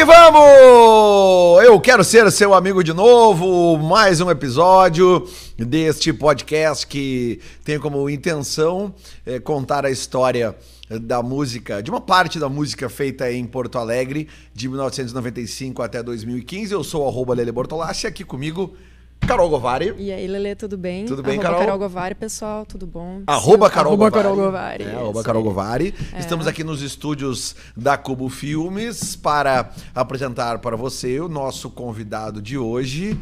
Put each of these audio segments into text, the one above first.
que vamos! Eu quero ser seu amigo de novo. Mais um episódio deste podcast que tem como intenção é, contar a história da música, de uma parte da música feita em Porto Alegre, de 1995 até 2015. Eu sou o Lele Bortolassi, aqui comigo Carol Govari. E aí, Lele, tudo bem? Tudo bem, arroba Carol? Carol Govari, pessoal, tudo bom? Arroba Carol arroba Govari. Carol Govari. É, arroba Carol. Govari. É. Estamos aqui nos estúdios da Cubo Filmes para apresentar para você o nosso convidado de hoje.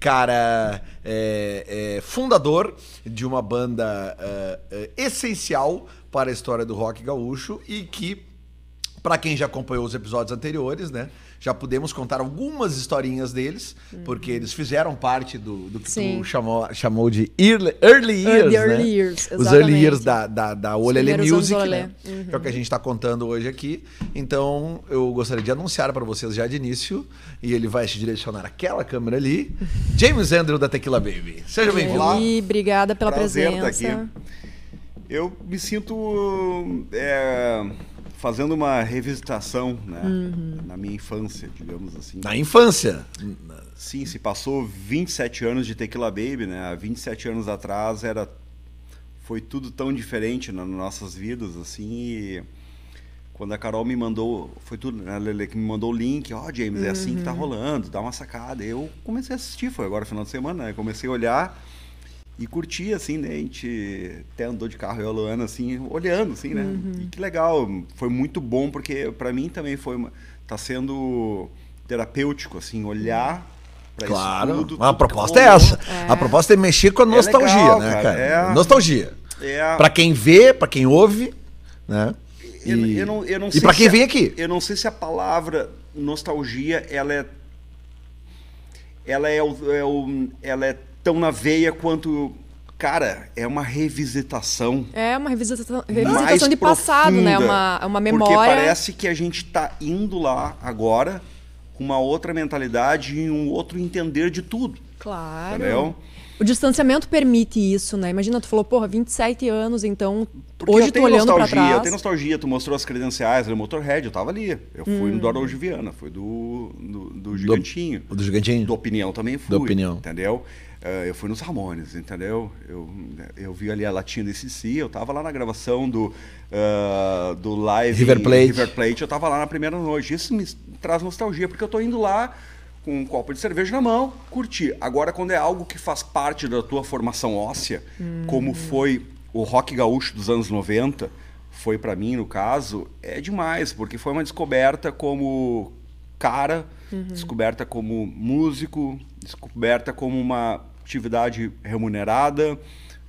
Cara, é, é fundador de uma banda é, é, essencial para a história do rock gaúcho e que Pra quem já acompanhou os episódios anteriores, né? Já pudemos contar algumas historinhas deles, porque eles fizeram parte do, do que Uhum. Sim. tu chamou, chamou de early, early years, Early, né? early years, Os early years da, da, da Olele Music, né? Que é o que a gente está contando hoje aqui. Então, eu gostaria de anunciar para vocês já de início, e ele vai se direcionar aquela câmera ali, James Andrew da Tequila Baby. Seja bem-vindo. E obrigada pela Prazer presença. estar aqui. Eu me sinto é, fazendo uma revisitação né, Uhum. na minha infância, digamos assim. Na infância. Sim, se passou 27 anos de Tequila Baby, né? Há 27 anos atrás era foi tudo tão diferente nas nossas vidas, assim, e quando a Carol me mandou, foi tudo, né, a Lele que me mandou o link, ó, James, é assim que tá rolando, dá uma sacada. Eu comecei a assistir, foi agora final de semana, né? Comecei a olhar e curti, assim, né? A gente até andou de carro, eu e a Luana, assim, olhando, assim, né? E que legal, foi muito bom, porque para mim também foi uma, tá sendo terapêutico, assim, olhar pra Claro. isso tudo. a proposta é essa. A proposta é mexer com a nostalgia, legal, né, cara, cara? é. Nostalgia. É, Pra quem vê, pra quem ouve, né? E- eu não, eu não e sei pra quem a- vem aqui. Eu não sei se a palavra nostalgia ela é ela é, o, é o- ela é tão na veia quanto cara, é uma revisitação. É uma revisitação, mais revisitação de passado, né? profunda, Uma, uma Porque memória. parece que a gente tá indo lá agora com uma outra mentalidade e um outro entender de tudo. Claro. Entendeu? O distanciamento permite isso, né? Imagina, tu falou, porra, 27 anos, então Porque hoje eu tenho olhando pra nostalgia, eu trás. tenho nostalgia, tu mostrou as credenciais do Motorhead, eu tava ali. Eu fui Hum. no do Araújo Viana, foi do, do, do Gigantinho. Do Gigantinho? Do Opinião também fui. Do Opinião. Entendeu? Eh, eu fui nos Ramones, entendeu? Eu, eu vi ali a latinha desse si, eu tava lá na gravação do, ah, do live River Plate. River Plate, eu tava lá na primeira noite. Isso me traz nostalgia, porque eu tô indo lá com um copo de cerveja na mão, curtir. Agora, quando é algo que faz parte da tua formação óssea, como foi o rock gaúcho dos anos 90, foi pra mim, no caso, é demais, porque foi uma descoberta como cara, descoberta como músico, descoberta como uma atividade remunerada.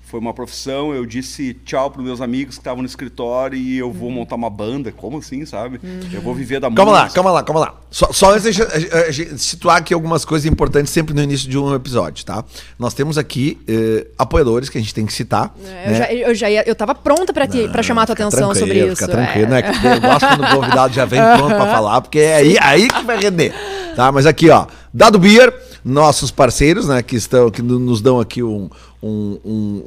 Foi uma profissão, eu disse tchau para meus amigos que estavam no escritório e eu vou montar uma banda. Como assim, sabe? Eu vou viver da Calma lá, música. calma lá, calma lá. Só, só antes de situar aqui algumas coisas importantes sempre no início de um episódio, tá? Nós temos aqui eh, apoiadores que a gente tem que citar. É, Eu, né? já, eu já ia, eu tava pronta pra, te, pra chamar a tua atenção sobre isso. Fica tranquilo, é. né? Que eu gosto quando o convidado já vem pronto pra falar, porque é aí, aí que vai render. Tá? Mas aqui, ó, Dado Beer, nossos parceiros, né, que estão, que no- nos dão aqui um, um, um,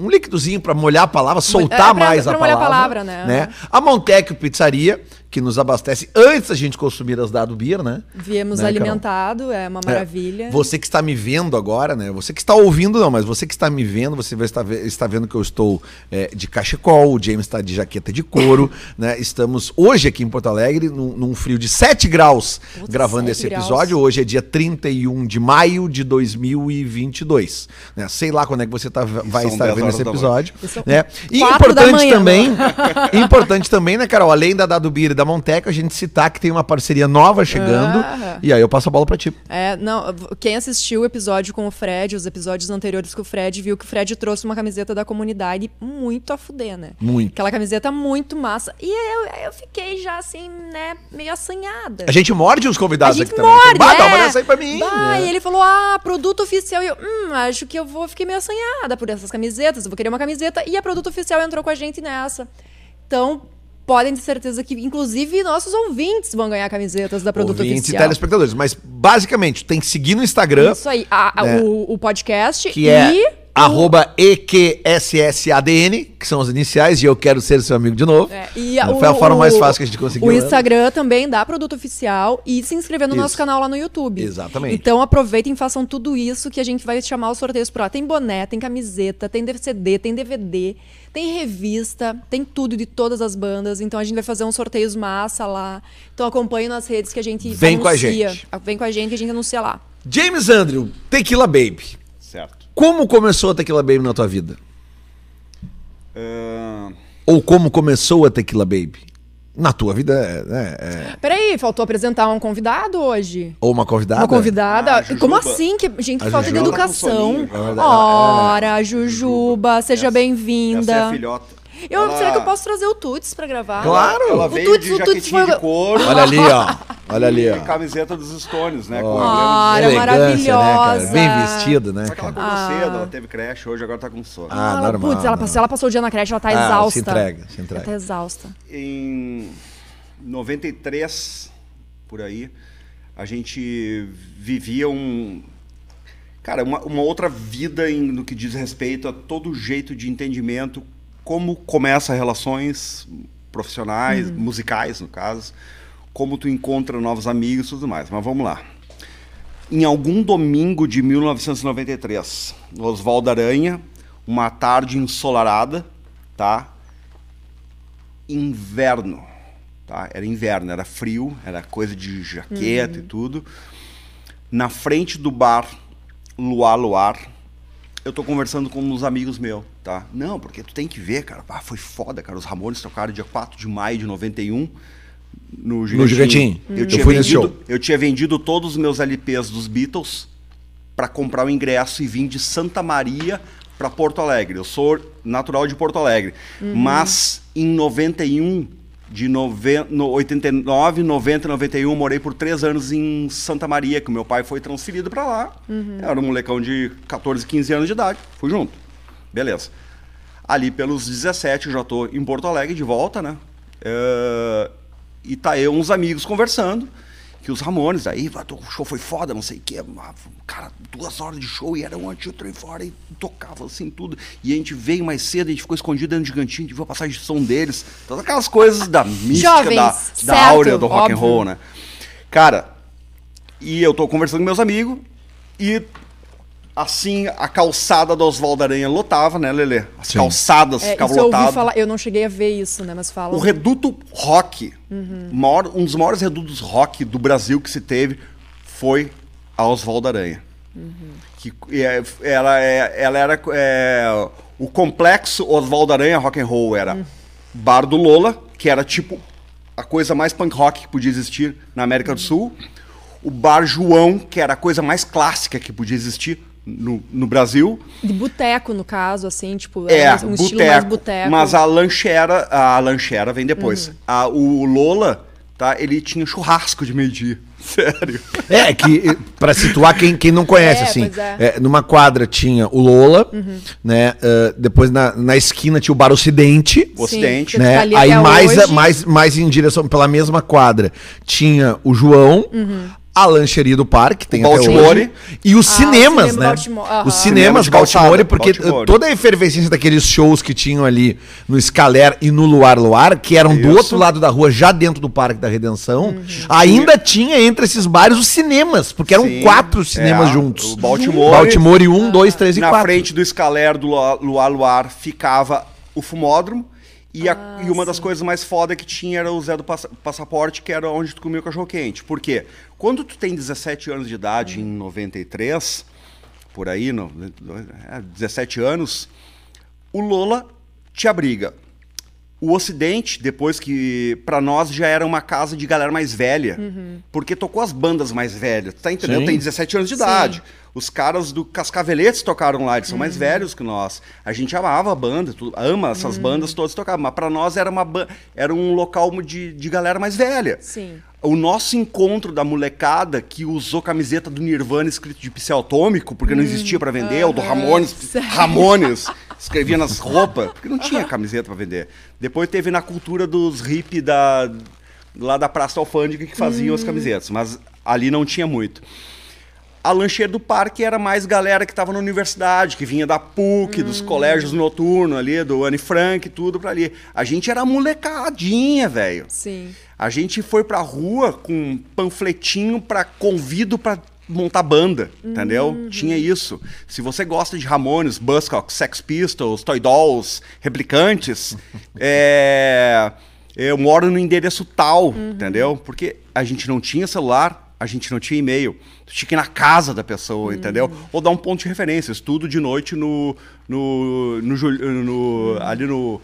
um, um líquidozinho pra molhar a palavra, soltar é, pra- mais pra a molhar a palavra. palavra, né? A Montecchio Pizzaria, que nos abastece antes da gente consumir as Dado Beer, né? Viemos Né, Carol? alimentado, é uma maravilha. É, você que está me vendo agora, né? Você que está ouvindo, não, mas você que está me vendo, você vai estar, ve- está vendo que eu estou é, de cachecol, o James está de jaqueta de couro, né? Estamos hoje aqui em Porto Alegre, num, num frio de 7 graus, Puta, gravando 7 esse graus. episódio. Hoje é dia 31 de maio de 2022. Né? Sei lá quando é que você tá, vai estar 10 vendo esse episódio. Né? E importante manhã, também, importante também, né, Carol? Além da Dado Beer e da Monteca, a gente citar que tem uma parceria nova chegando. Ah. E aí eu passo a bola pra ti. É, não, quem assistiu o episódio com o Fred, os episódios anteriores com o Fred, viu que o Fred trouxe uma camiseta da comunidade muito a fuder, né? Muito. Aquela camiseta muito massa. E eu, eu fiquei já assim, né, meio assanhada. A gente morde A convidados aqui também. morde, Bah, dá uma é. olhada aí pra mim. Bah, né? E ele falou, ah, produto oficial. E eu, hum, acho que eu vou, fiquei meio assanhada por essas camisetas. Eu vou querer uma camiseta. E a produto oficial entrou com a gente nessa. Então, podem ter certeza que, inclusive, nossos ouvintes vão ganhar camisetas da produto Ouvintes e oficial. telespectadores. Mas, basicamente, tem que seguir no Instagram. Isso aí, a- né? o, o podcast Que é e arroba EQSSADN, que são as iniciais, e eu quero ser seu amigo de novo. É, e Foi a forma mais fácil que a gente conseguiu. O né? Instagram também dá produto oficial e se inscrever no Isso. nosso canal lá no YouTube. Exatamente. Então aproveitem e façam tudo isso que a gente vai chamar os sorteios por lá. Tem boné, tem camiseta, tem CD, tem DVD, tem revista, tem tudo de todas as bandas. Então a gente vai fazer uns sorteios massa lá. Então acompanhe nas redes que a gente Vem com a anuncia. gente. Vem com a gente que a gente anuncia lá. James Andrew, Tequila Baby. Certo. Como começou a Tequila Baby na tua vida? Ah, Ou como começou a Tequila Baby? Na tua vida, é, né, é- Peraí, faltou apresentar um convidado hoje. ou uma convidada? Uma convidada? Ah. Como assim? Que, gente, que falta de Jujuba tá com educação. É verdade. Ora, Jujuba, seja bem-vinda. Essa é a filhota. Eu, Ela- Será que eu posso trazer o Tuts pra gravar? Claro. Ela O veio Tuts- de o Tuts foi- de couro. Olha ali, ó. Olha ali, E ó. camiseta dos Stones, né? Ó. Com Ah, Elegância, né, maravilhosa. Bem vestido, né, Só que ela acordou Ah. cedo, ela teve creche, hoje agora tá com sono. Ah, ela, normal. Putz, ela, passou, ela passou o dia na creche, ela tá Ah, exausta. se entrega, se entrega. Ela tá exausta. Em 93, por aí, a gente vivia um. Cara, uma, uma outra vida em- no que diz respeito a todo jeito de entendimento, como começa relações profissionais, musicais, no caso, como tu encontra novos amigos e tudo mais. Mas vamos lá. Em algum domingo de 1993, no Oswaldo Aranha, uma tarde ensolarada, tá? inverno, tá? Era inverno, era frio, era coisa de jaqueta e tudo. Na frente do bar Luar Luar, eu tô conversando com uns amigos meus, tá? Não, porque tu tem que ver, cara. Ah, foi foda, cara. Os Ramones tocaram dia 4 de maio de 91 no Gigantinho. Gigantinho. Eu, Eu tinha fui nesse vendido, show. eu tinha vendido todos os meus LPs dos Beatles para comprar o ingresso e vim de Santa Maria para Porto Alegre. Eu sou natural de Porto Alegre, mas em 91, de noven no 89, 90, 91, morei por três anos em Santa Maria, que meu pai foi transferido para lá. Eu era um molecão de 14, 15 anos de idade, fui junto. Beleza. Ali pelos 17 eu já tô em Porto Alegre de volta, né? Eh, e tá eu uns amigos conversando que os Ramones, aí, "Vai, o show foi foda, não sei o quê. Cara, duas horas de show e era um antes, outro aí fora e tocava assim tudo. E a gente veio mais cedo, a gente ficou escondido dentro de cantinho, a gente viu a passagem de som deles. Todas aquelas coisas da mística, Jovens, da, certo, da áurea do rock and óbvio. roll, né? Cara, e eu tô conversando com meus amigos e assim a calçada do Oswaldo Aranha lotava, né, Lelê? As Sim. calçadas É, ficavam eu lotadas. falar, eu não cheguei a ver isso, né? Mas fala. O reduto rock, maior- um dos maiores redutos rock do Brasil que se teve foi a Oswaldo Aranha. Que é, ela, é- ela era é, o complexo Oswaldo Aranha Rock and Roll era Bar do Lola, que era tipo a coisa mais punk rock que podia existir na América do Sul. O Bar João, que era a coisa mais clássica que podia existir no, no Brasil. De boteco, no caso, assim, tipo, É, era um estilo mais boteco. boteco. Mas a lanchera, a lanchera vem depois. A- o Lola, tá? Ele tinha churrasco de meio-dia. Sério. É, que eh, pra situar quem, quem não conhece, É, assim, é. é, numa quadra tinha o Lola, né? eh, depois na, na esquina tinha o Bar Ocidente. O Ocidente. que Né? tá Aí mais, hoje. mais, mais em direção, pela mesma quadra, tinha o João, a lancheria do parque, tem O até Baltimore. hoje, e os Ah, cinemas, cinema né? Baltimore. Os Cinema cinemas de Baltimore, porque Baltimore. toda a efervescência daqueles shows que tinham ali no Scaler e no Luar Luar, que eram do Isso. outro lado da rua, já dentro do Parque da Redenção, Uhum. ainda tinha entre esses bares os cinemas, porque eram Sim. quatro cinemas É, juntos. o Baltimore. Baltimore 1, 2, 3 e Na 4. frente do escaler do Luar Luar, ficava o fumódromo. E, a- e uma das coisas mais foda que tinha era o Zé do Passa- Passaporte, que era onde tu comia o cachorro quente. Por quê? Quando tu tem 17 anos de idade, em 93, por aí, no, é, 17 anos, o Lola te abriga. O Ocidente, depois que pra nós já era uma casa de galera mais velha, porque tocou as bandas mais velhas, tá entendendo? Sim. Tem 17 anos de Sim. idade. Os caras do Cascaveletes tocaram lá, eles são Uhum. mais velhos que nós. A gente amava a banda, tudo, ama essas Uhum. bandas todas tocavam, mas pra nós era uma era um local de, de galera mais velha. Sim. O nosso encontro da molecada que usou camiseta do Nirvana escrito de pincel atômico, porque não existia pra vender, ou do Ramones, Hum, Sério? Ramones, escrevia nas roupas, porque não tinha camiseta pra vender. Depois teve na cultura dos hippies da, lá da Praça Alfândega que faziam Hum. as camisetas, mas ali não tinha muito. a lancheira do parque era mais galera que estava na universidade, que vinha da PUC, dos colégios noturnos ali, do Anne Frank, tudo pra ali. A gente era molecadinha, velho. Sim. A gente foi pra rua com um panfletinho pra convido pra montar banda, entendeu? Tinha isso. Se você gosta de Ramones, Buzzcocks, Sex Pistols, Toy Dolls, Replicantes, é, eu moro no endereço tal, entendeu? Porque a gente não tinha celular, a gente não tinha e-mail. Tinha que ir na casa da pessoa, entendeu? Ou dar um ponto de referência. Estudo de noite no, no, no, Jul- no- ali no,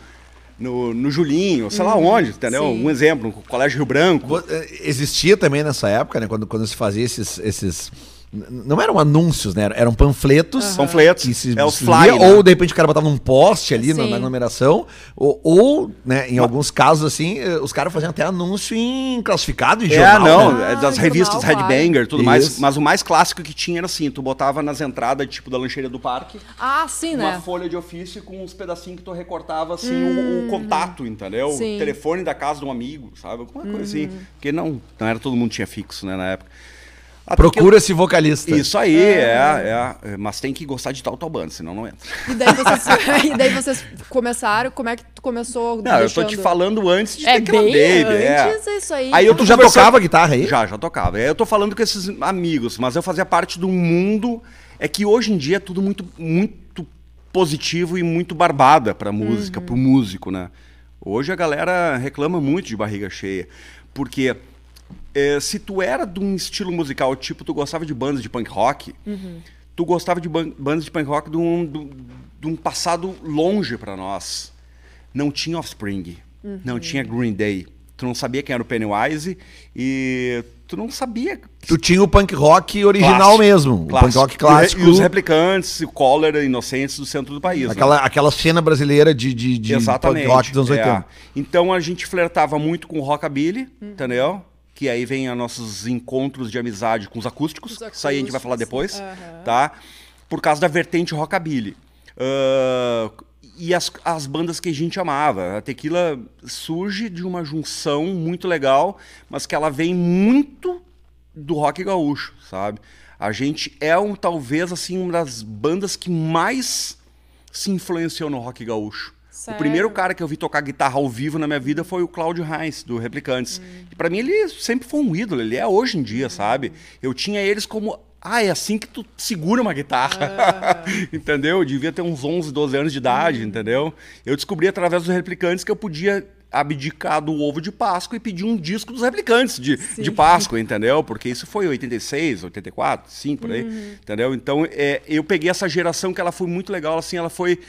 no, no Julinho, sei lá onde, entendeu? Sim. Um exemplo, no Colégio Rio Branco. Eh, Existia também nessa época, né? Quando, quando se fazia esses. esses não eram anúncios, né? Eram panfletos. Panfletos. Que se É os distribuía, fly, né? Ou de repente o cara botava num poste ali na, na numeração. Ou, ou, né, em alguns casos, assim, eh, os caras faziam até anúncio em classificado em É, jornal. não, né? é das Ah, revistas jornal, Headbanger, tudo mais. Isso. Mas o mais clássico que tinha era assim, tu botava nas entradas, tipo, da lancheira do parque, Ah, sim, uma né? folha de ofício com uns pedacinhos que tu recortava, assim, o, o contato, entendeu? Sim. O telefone da casa de um amigo, sabe? Alguma coisa assim. Porque não, não era todo mundo tinha fixo, né, na época. Até que- Procura-se vocalista. Isso aí, é, é, Mas tem que gostar de tal tal banda, senão não entra. E daí vocês, e daí vocês começaram, como é que tu começou Não, eu tô te deixando? falando antes de É Tequila bem Baby, é. antes isso aí. Aí eu Tu já conversando- tocava guitarra aí? Já, já tocava. Aí Eu tô falando com esses amigos, mas eu fazia parte de um mundo. É que hoje em dia é tudo muito, muito positivo e muito barbada pra música, pro músico, né? Hoje a galera reclama muito de barriga cheia. Porque eh, se tu era de um estilo musical, tipo, tu gostava de bandas de punk rock, tu gostava de ban- bandas de punk rock de um, do- de um passado longe pra nós. Não tinha Offspring, não tinha Green Day. Tu não sabia quem era o Pennywise e tu não sabia. Tu tinha o punk rock original Clássico, mesmo. O punk rock clássico. E, e os replicantes, o Cólera, Inocentes do centro do país. né? Aquela, aquela cena brasileira de, de, de punk rock dos anos é. 80. Então a gente flertava muito com o rockabilly, entendeu? Que aí vem os nossos encontros de amizade com os acústicos. Os Isso aí a gente vai falar acústicos, depois, aham. tá? Por causa da vertente rockabilly. Ah, e as, as bandas que a gente amava. A Tequila surge de uma junção muito legal, mas que ela vem muito do rock gaúcho, sabe? A gente é um talvez assim uma das bandas que mais se influenciou no rock gaúcho. Sério? O primeiro cara que eu vi tocar guitarra ao vivo na minha vida foi o Cláudio Heinz, do Replicantes. E pra mim ele sempre foi um ídolo, ele é hoje em dia, sabe? Eu tinha eles como ah, é assim que tu segura uma guitarra. entendeu? Eu devia ter uns 11, 12 anos de idade, entendeu? Eu descobri através dos replicantes que eu podia abdicar do ovo de Páscoa e pedir um disco dos replicantes de, de Páscoa, entendeu? Porque isso foi em 86, 84, 5, por aí, entendeu? Então, é, eu peguei essa geração que ela foi muito legal, assim, ela foi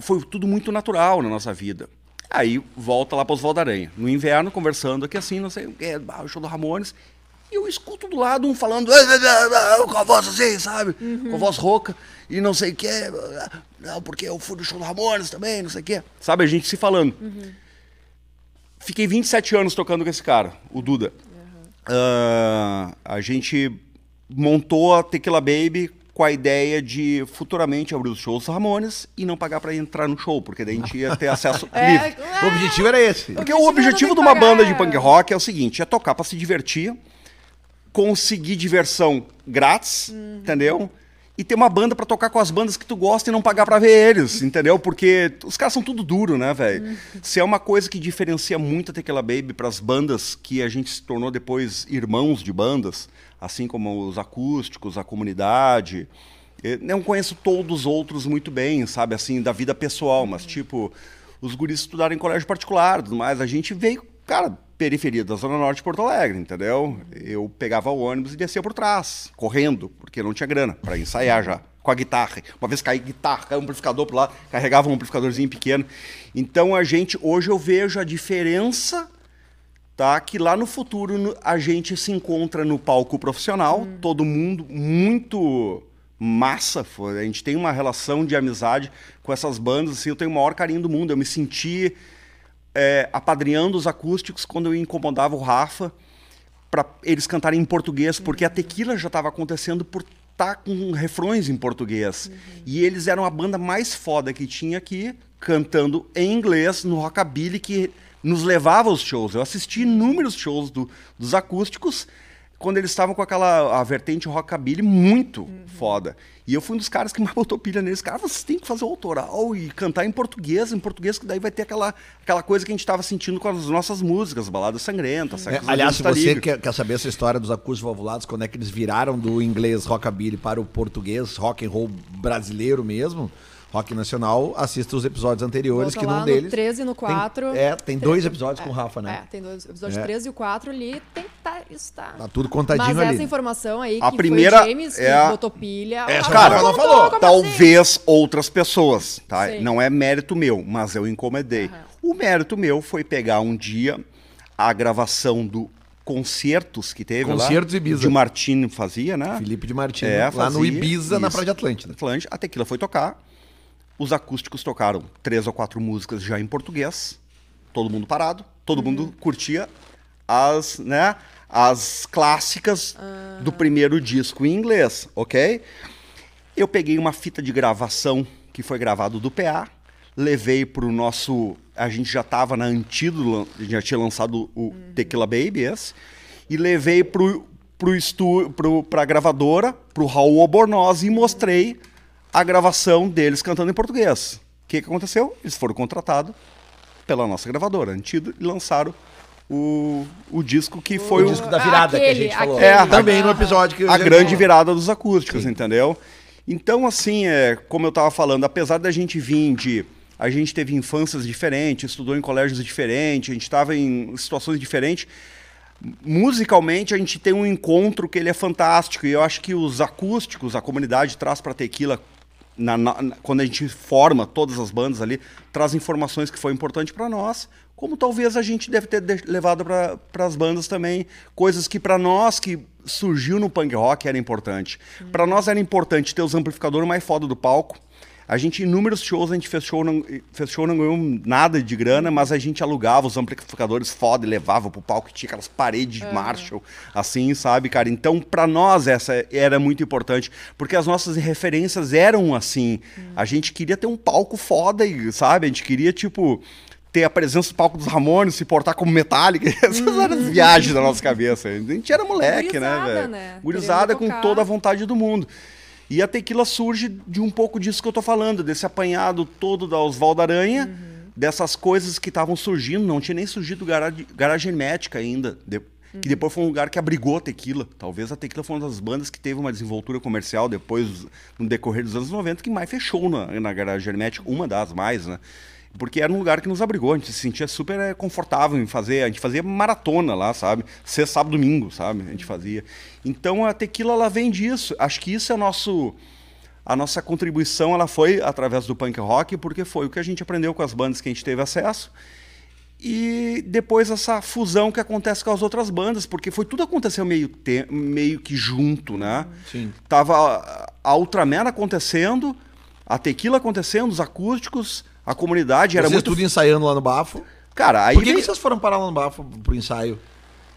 foi tudo muito natural na nossa vida. Aí volta lá para os Valdaranha. No inverno, conversando aqui assim, não sei o que, o show do Ramones. E eu escuto do lado um falando com a voz assim, sabe? Com a voz rouca. E não sei o que. Não, porque eu fui no show do Ramones também, não sei o que. Sabe, a gente se falando. Fiquei 27 anos tocando com esse cara, o Duda. Ah, a gente montou a Tequila Baby com a ideia de futuramente abrir os shows do Ramones e não pagar para entrar no show, porque daí a gente ia ter acesso livre. O objetivo era esse. Porque O o objetivo de uma que banda de pagar. punk rock é o seguinte: é tocar pra se divertir, conseguir diversão grátis, entendeu? E ter uma banda pra tocar com as bandas que tu gosta e não pagar pra ver eles, entendeu? Porque os caras são tudo duro, né, velho? Se é uma coisa que diferencia muito a Tequila Baby pras bandas que a gente se tornou depois irmãos de bandas, assim como os acústicos, a comunidade. Eu não conheço todos os outros muito bem, sabe, assim, da vida pessoal, mas tipo, os guris estudaram em colégio particular, mais. A gente veio, cara, periferia da Zona Norte de Porto Alegre, entendeu? Eu pegava o ônibus e descia por trás, correndo, porque não tinha grana para ensaiar já, com a guitarra. Uma vez caí guitarra, caiu um amplificador pro lado, carregava um amplificadorzinho pequeno. Então a gente, hoje eu vejo a diferença tá? Que lá no futuro a gente se encontra no palco profissional, todo mundo muito massa, a gente tem uma relação de amizade com essas bandas, assim, eu tenho o maior carinho do mundo, eu me senti é, apadrinhando os acústicos quando eu incomodava o Rafa para eles cantarem em português, porque a tequila já estava acontecendo por estar com refrões em português. E eles eram a banda mais foda que tinha aqui, cantando em inglês no rockabilly que nos levava aos shows. Eu assisti inúmeros shows do- dos acústicos quando eles estavam com aquela a vertente rockabilly muito foda. E eu fui um dos caras que mais botou pilha neles. Cara, vocês têm que fazer o autoral e cantar em português, em português, que daí vai ter aquela, aquela coisa que a gente estava sentindo com as nossas músicas, baladas sangrentas. É, aliás, se você quer, quer saber essa história dos acústicos valvulados, quando é que eles viraram do inglês rockabilly para o português rock and roll brasileiro mesmo, rock nacional, assista os episódios anteriores, Volta que num no deles... 13 e no tem- 4. é, tem dois episódios com o Rafa, né? É, tem dois episódios É. 13 e o 4 ali, tem que tá, isso tá. Tá tudo contadinho Mas ali. essa informação aí, A que primeira foi o James é a- botou pilha. Rafa cara, ela falou, como assim? Talvez outras pessoas, tá? Sim. Não é mérito meu, mas eu encomendei. Aham. O mérito meu foi pegar um dia a gravação do concertos que teve Concertos lá. Ibiza. De Martini fazia, né? Felipe de Martins, É, lá no fazia Ibiza, na isso. Praia de Atlântida. Atlântida. A Tequila foi tocar. Os acústicos tocaram três ou quatro músicas já em português. Todo mundo parado. Todo mundo curtia as, né, as clássicas do primeiro disco em inglês, ok? Eu peguei uma fita de gravação que foi gravado do PA, levei pro nosso. A gente já tava na Antídoto, já tinha lançado o Tequila Baby, esse, e levei pro, pro estu, pro, pra gravadora, pro Raul Albornoz, e mostrei a gravação deles cantando em português. O que, que aconteceu? Eles foram contratados pela nossa gravadora, Antídoto, e lançaram o, o disco que foi o o, disco da virada que a Aquele, gente falou. aquele. É, Também no episódio que eu a grande virada dos acústicos, entendeu? Então, assim, é, como eu tava falando, apesar da gente vir de. A gente teve infâncias diferentes, estudou em colégios diferentes, a gente estava em situações diferentes. Musicalmente, a gente tem um encontro que ele é fantástico. E eu acho que os acústicos, a comunidade traz para Tequila, na- na- quando a gente forma todas as bandas ali, traz informações que foi importante para nós, como talvez a gente deve ter de- levado para as bandas também, coisas que para nós que surgiu no punk rock era importante. Para nós era importante ter os amplificadores mais foda do palco. A gente, em inúmeros shows, a gente fez show, não, fez show, não ganhou nada de grana, mas a gente alugava os amplificadores foda e levava pro palco, que tinha aquelas paredes de Marshall, assim, sabe, cara? Então, pra nós, essa era muito importante, porque as nossas referências eram assim. A gente queria ter um palco foda, e, sabe? A gente queria, tipo, ter a presença do palco dos Ramones, se portar como Metallica. Essas eram as viagens da nossa cabeça. A gente era moleque, né, Gurizada, velho? né? Gurizada com toda a vontade do mundo. E a tequila surge de um pouco disso que eu tô falando, desse apanhado todo da Oswaldo Aranha, dessas coisas que estavam surgindo, não tinha nem surgido garagem, garagem hermética ainda, de- que depois foi um lugar que abrigou a tequila. Talvez a tequila foi uma das bandas que teve uma desenvoltura comercial depois, no decorrer dos anos 90, que mais fechou na, na garagem hermética, uma das mais, né? Porque era um lugar que nos abrigou, a gente se sentia super eh, confortável em fazer, a gente fazia maratona lá, sabe? Ser sábado domingo, sabe? A gente fazia. Então a tequila ela vem disso. Acho que isso é nosso a nossa contribuição, ela foi através do punk rock, porque foi o que a gente aprendeu com as bandas que a gente teve acesso. E depois essa fusão que acontece com as outras bandas, porque foi tudo aconteceu meio, te- meio que junto, né? Sim. Tava a- a Ultraman acontecendo, a Tequila acontecendo, os acústicos, a comunidade era Vocês muito tudo ensaiando lá no Bafo. Cara, aí Por que, que vocês foram parar lá no Bafo pro ensaio?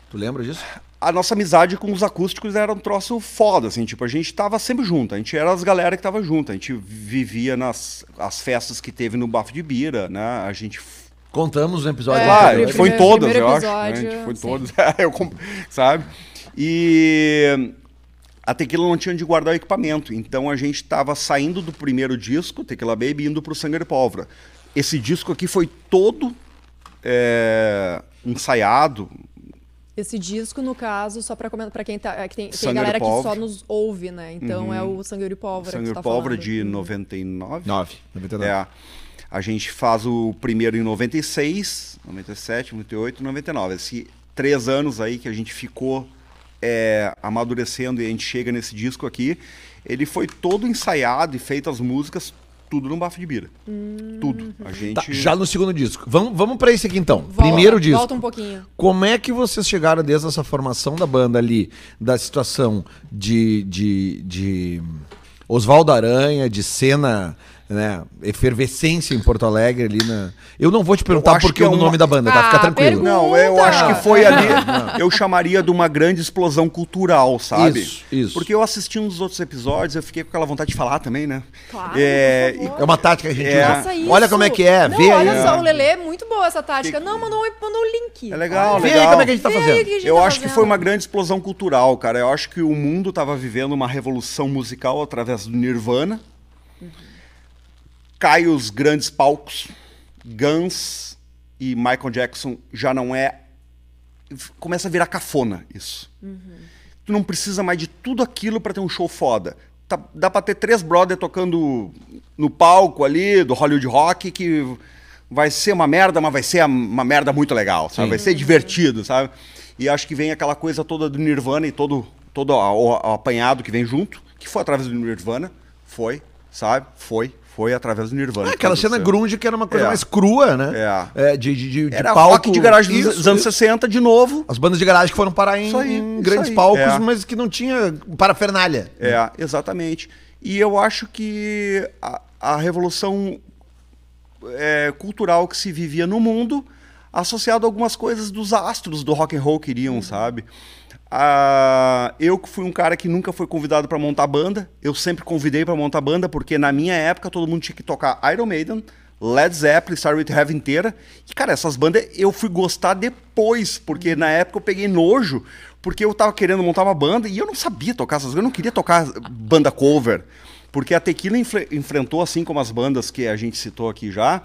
Tu lembra disso? a nossa amizade com os acústicos era um troço foda, assim, tipo, a gente tava sempre junto, a gente era as galera que tava junto, a gente vivia nas as festas que teve no Bafo de Bira, né? A gente Contamos no episódio É, Ah, a gente foi em todas, eu acho. né? A episódio, gente foi em todas. eu comp- sabe? E a Tequila não tinha de guardar o equipamento. Então a gente estava saindo do primeiro disco, Tequila Baby, indo pro Sangue de Pólvora. Esse disco aqui foi todo é, ensaiado. Esse disco, no caso, só pra comentar, pra quem tá. é que tem, tem galera que só nos ouve, né? Então é o Sangue de Pólvora Sangue que de tá Pólvora falando. de 99. 9, 99. É. A gente faz o primeiro em 96, 97, 98, 99. Esses três anos aí que a gente ficou é, amadurecendo e a gente chega nesse disco aqui, ele foi todo ensaiado e feito as músicas, tudo no Bafo de Bira. Tudo. A gente. Tá, já no segundo disco. Vamos, vamos pra esse aqui então. Volta, Primeiro disco. Volta um pouquinho. Como é que vocês chegaram desde essa formação da banda ali, da situação de, de, de Oswaldo Aranha, de cena né, efervescência em Porto Alegre ali na. Eu não vou te perguntar por que que é o uma- nome da banda, tá? Ah, Fica tranquilo. pergunta. Não, eu acho que foi ali. Eu chamaria de uma grande explosão cultural, sabe? Isso, isso. Porque eu assisti um dos outros episódios, eu fiquei com aquela vontade de falar também, né? Claro, É. É uma tática que a gente É. usa. Isso. Olha como é que é, Não, vê aí. olha só, o Lelê é muito boa essa tática. Não, mandou, mandou o link. É legal, Vê legal. aí como é que a gente tá Vê fazendo. que gente Eu tá acho que fazendo. foi uma grande explosão cultural, cara. Eu acho que o mundo estava vivendo uma revolução musical através do Nirvana. Cai os grandes palcos. Guns e Michael Jackson já não é. Começa a virar cafona isso. Tu não precisa mais de tudo aquilo para ter um show foda. Tá- dá pra ter três brother tocando no palco ali do Hollywood Rock que vai ser uma merda, mas vai ser uma merda muito legal, sabe? Vai ser divertido, sabe? E acho que vem aquela coisa toda do Nirvana e todo, todo o apanhado que vem junto, que foi através do Nirvana, foi, sabe? Foi, foi através do Nirvana. É, que aquela cena grunge que era uma coisa É. mais crua, né? É. de, de, de, de Era palco. rock de garagem dos, Isso, anos isso. 60 de novo. As bandas de garagem que foram parar em, aí, em grandes aí. palcos, É. mas que não tinha parafernália. É, exatamente. E eu acho que a, a revolução é, cultural que se vivia no mundo, associado a algumas coisas dos astros do rock and roll queriam, sabe? Ah, eu que fui um cara que nunca foi convidado para montar banda, eu sempre convidei para montar banda porque na minha época todo mundo tinha que tocar Iron Maiden, Led Zeppelin, Starry with Heaven inteira. E cara, essas bandas eu fui gostar depois, porque na época eu peguei nojo, porque eu tava querendo montar uma banda e eu não sabia tocar essas eu não queria tocar banda cover. Porque a Tequila enfre- enfrentou, assim como as bandas que a gente citou aqui já,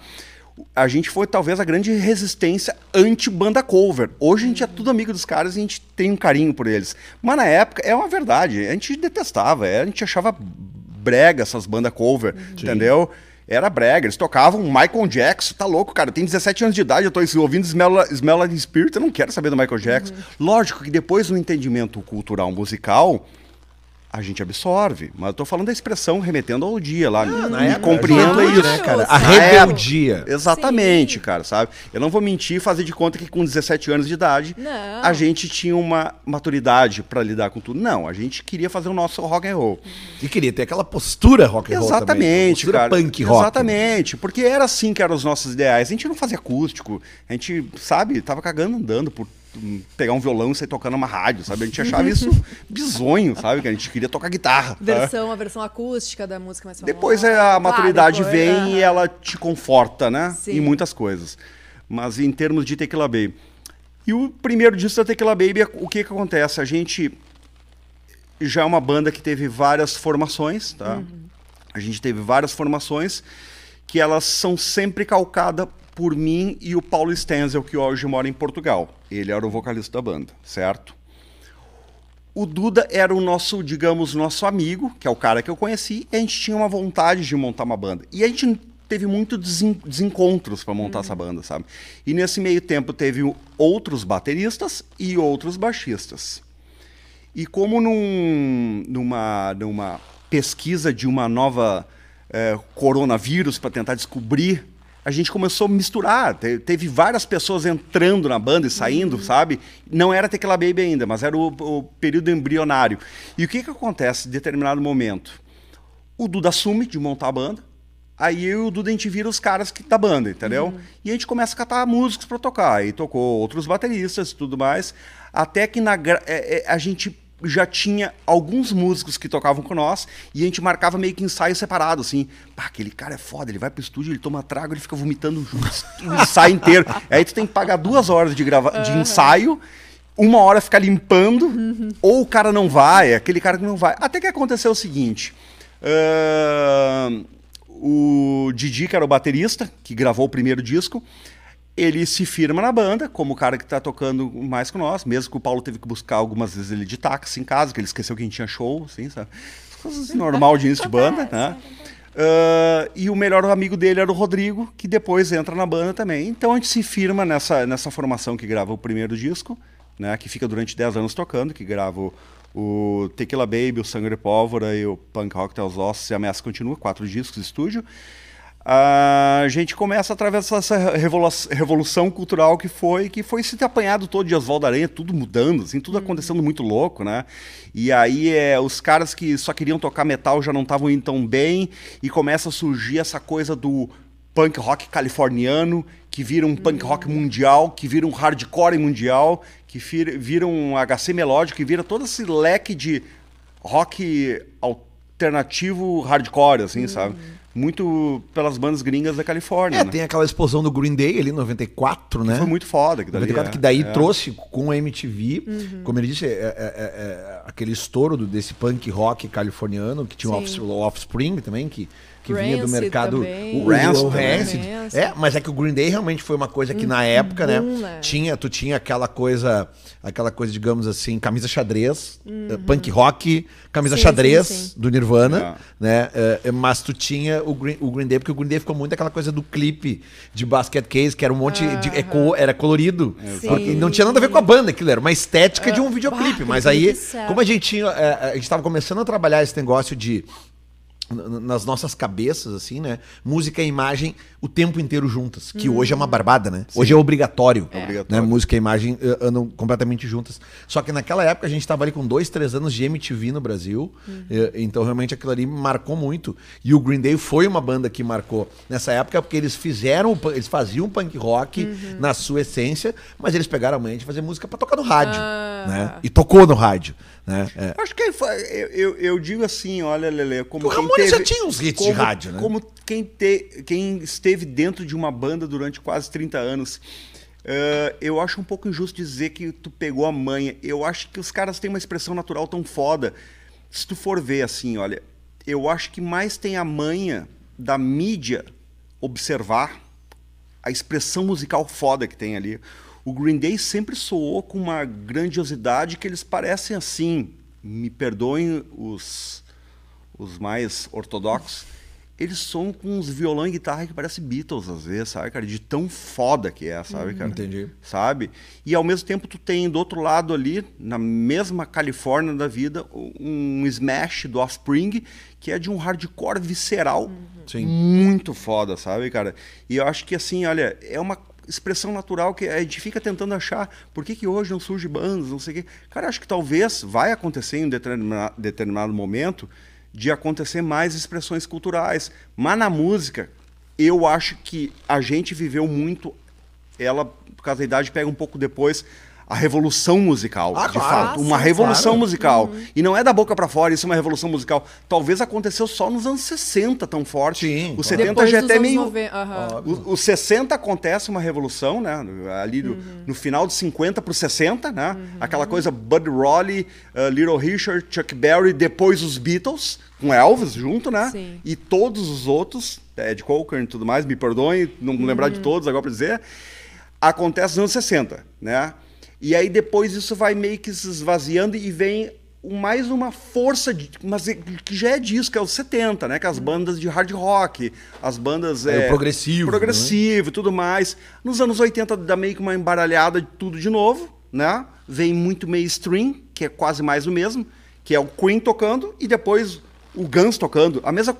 a gente foi talvez a grande resistência anti-banda cover. Hoje a gente é tudo amigo dos caras e a gente tem um carinho por eles. Mas na época, é uma verdade, a gente detestava, é, a gente achava brega essas bandas cover, entendeu? Era brega, eles tocavam Michael Jackson, tá louco, cara, tenho 17 anos de idade, eu tô ouvindo Smell, Smell Like Spirit, eu não quero saber do Michael Jackson. Lógico que depois no entendimento cultural musical, a gente absorve, mas eu tô falando da expressão remetendo ao dia lá, Na me época, compreenda isso. né, cara? Sim. A rebeldia. Exatamente, cara, sabe? Eu não vou mentir e fazer de conta que com 17 anos de idade Não. a gente tinha uma maturidade pra lidar com tudo. Não, a gente queria fazer o nosso rock and roll. E queria ter aquela postura rock and roll também. Exatamente, cara. punk rock. Exatamente, porque era assim que eram os nossos ideais. A gente não fazia acústico, a gente, sabe, tava cagando andando por pegar um violão e sair tocando uma rádio, sabe? A gente achava isso bizonho, sabe? Que a gente queria tocar guitarra. tá? Versão, a versão acústica da música mais famosa. Depois é, a maturidade depois, vem e ela te conforta, né? Sim. Em muitas coisas. Mas em termos de Tequila Baby. E o primeiro disco da Tequila Baby, o que que acontece? A gente já é uma banda que teve várias formações, tá? Uhum. A gente teve várias formações que elas são sempre calcadas por mim e o Paulo Stenzel, que hoje mora em Portugal. Ele era o vocalista da banda, certo? O Duda era o nosso, digamos, nosso amigo, que é o cara que eu conheci, e a gente tinha uma vontade de montar uma banda. E a gente teve muitos desen- desencontros para montar essa banda, sabe? E nesse meio tempo teve outros bateristas e outros baixistas. E como num- numa, numa pesquisa de uma nova eh, coronavírus para tentar descobrir, a gente começou a misturar. Te- teve várias pessoas entrando na banda e saindo, sabe? Não era Tequila Baby ainda, mas era o, o período embrionário. E o que, que acontece em determinado momento? O Duda assume de montar a banda. Aí eu e o Duda a gente vira os caras que, da banda, entendeu? E a gente começa a catar músicos pra tocar. Aí tocou outros bateristas e tudo mais. Até que na, é, é, a gente já tinha alguns músicos que tocavam com nós e a gente marcava meio que ensaio separado, assim. Pá, aquele cara é foda, ele vai pro estúdio, ele toma trago, ele fica vomitando o ensaio inteiro. Aí tu tem que pagar duas horas de, grava de ensaio uma hora ficar limpando, ou o cara não vai, é aquele cara que não vai. Até que aconteceu o seguinte: ahn, o Didi, que era o baterista, que gravou o primeiro disco, ele se firma na banda, como o cara que tá tocando mais com nós, mesmo que o Paulo teve que buscar algumas vezes ele de táxi em casa, que ele esqueceu que a gente tinha show, assim, sabe? Coisas normal de início de banda, né? Ah, e o melhor amigo dele era o Rodrigo, que depois entra na banda também. Então a gente se firma nessa, nessa formação que grava o primeiro disco, né? Que fica durante 10 anos tocando, que grava o, o Tequila Baby, o Sangue de Pólvora e o Punk Rock os Ossos e a Ameaça Continua, quatro discos de estúdio. A gente começa a atravessar essa revolu- revolução cultural que foi, que foi se ter apanhado todo de Oswaldo Aranha, tudo mudando, assim, tudo acontecendo muito louco, né? E aí é, os caras que só queriam tocar metal já não estavam indo tão bem, e começa a surgir essa coisa do punk rock californiano, que vira um punk rock mundial, que vira um hardcore mundial, que vira, vira um HC melódico, que vira todo esse leque de rock alternativo hardcore, assim, sabe? Muito pelas bandas gringas da Califórnia. É, né? tem aquela explosão do Green Day ali, 94, né? Foi muito foda. Que dali, 94, é, que daí é. trouxe com a MTV, como ele disse, é, é- é- é aquele estouro desse punk rock californiano, que tinha o Offspring também, que, que vinha do Rancid mercado. também. O, Rancid o. Rancid. Rancid. É, mas é que o Green Day realmente foi uma coisa que na época, né, boom, né? tinha, tu tinha aquela coisa, aquela coisa, digamos assim, camisa xadrez, eh, punk rock, camisa Uhum. Sim, xadrez sim, sim. do Nirvana, É. né? eh, mas tu tinha o Green, o Green Day, porque o Green Day ficou muito aquela coisa do clipe de basket case, que era um monte de. é co- era colorido. Não tinha nada a ver com a banda, aquilo era uma estética de um videoclipe. bah, mas aí, como a gente tinha. eh, a gente estava começando a trabalhar esse negócio de nas nossas cabeças, assim, né? Música e imagem o tempo inteiro juntas. Que hoje é uma barbada, né? Hoje é obrigatório. Né? Obrigatório. Música e imagem eh, andam completamente juntas. Só que naquela época a gente estava ali com dois, três anos de MTV no Brasil. eh, Então realmente aquilo ali marcou muito. E o Green Day foi uma banda que marcou nessa época porque eles fizeram, eles faziam punk rock na sua essência, mas eles pegaram a manhã de fazer música para tocar no rádio. Né? E tocou no rádio. Né? É. Acho que eu, eu, eu digo assim, olha, Lele, como O quem Ramones teve, já tinha uns hits de como- rádio, né? Como quem, te, quem esteve dentro de uma banda durante quase 30 anos. eh, eu acho um pouco injusto dizer que tu pegou a manha. Eu acho que os caras têm uma expressão natural tão foda. Se tu for ver assim, olha, eu acho que mais tem a manha da mídia observar a expressão musical foda que tem ali. O Green Day sempre soou com uma grandiosidade que eles parecem assim. Me perdoem os, os mais ortodoxos. Eles soam com uns violão e guitarra que parece Beatles às vezes, sabe, cara? De tão foda que é, sabe, cara? entendi. Sabe? E ao mesmo tempo tu tem do outro lado ali, na mesma Califórnia da vida, um smash do Offspring, que é de um hardcore visceral Sim. muito foda, sabe, cara? E eu acho que assim, olha, é uma expressão natural que a gente fica tentando achar por que, que hoje não surge bandas, não sei o quê. Cara, acho que talvez vai acontecer em um determina- determinado momento de acontecer mais expressões culturais. Mas na música, eu acho que a gente viveu muito, ela, por causa da idade, pega um pouco depois, a revolução musical, Ah, de claro. fato. Ah, Uma sim, revolução claro. musical. E não é da boca pra fora, isso é uma revolução musical. Talvez aconteceu só nos anos 60 tão forte. Sim, Os claro. 70 Depois já é até meio... 90, aham. O- Os 60 acontece uma revolução, né? Ali no, Uhum. no final de 50 para os 60, né? Aquela coisa Bud Rowley, uh, Little Richard, Chuck Berry, depois os Beatles, com Elvis junto, né? Sim. E todos os outros, Ed Cochran e tudo mais, me perdoem, não me lembrar Uhum. de todos agora para dizer, acontece nos anos 60, né? E aí depois isso vai meio que se esvaziando e vem mais uma força, de, mas é- que já é disso, que é os 70, né? Que as bandas de hard rock, as bandas... É, o progressivo, Progressivo e tudo mais. Nos anos 80 dá meio que uma embaralhada de tudo de novo, né? Vem muito mainstream, que é quase mais o mesmo, que é o Queen tocando e depois o Guns tocando. A mesma,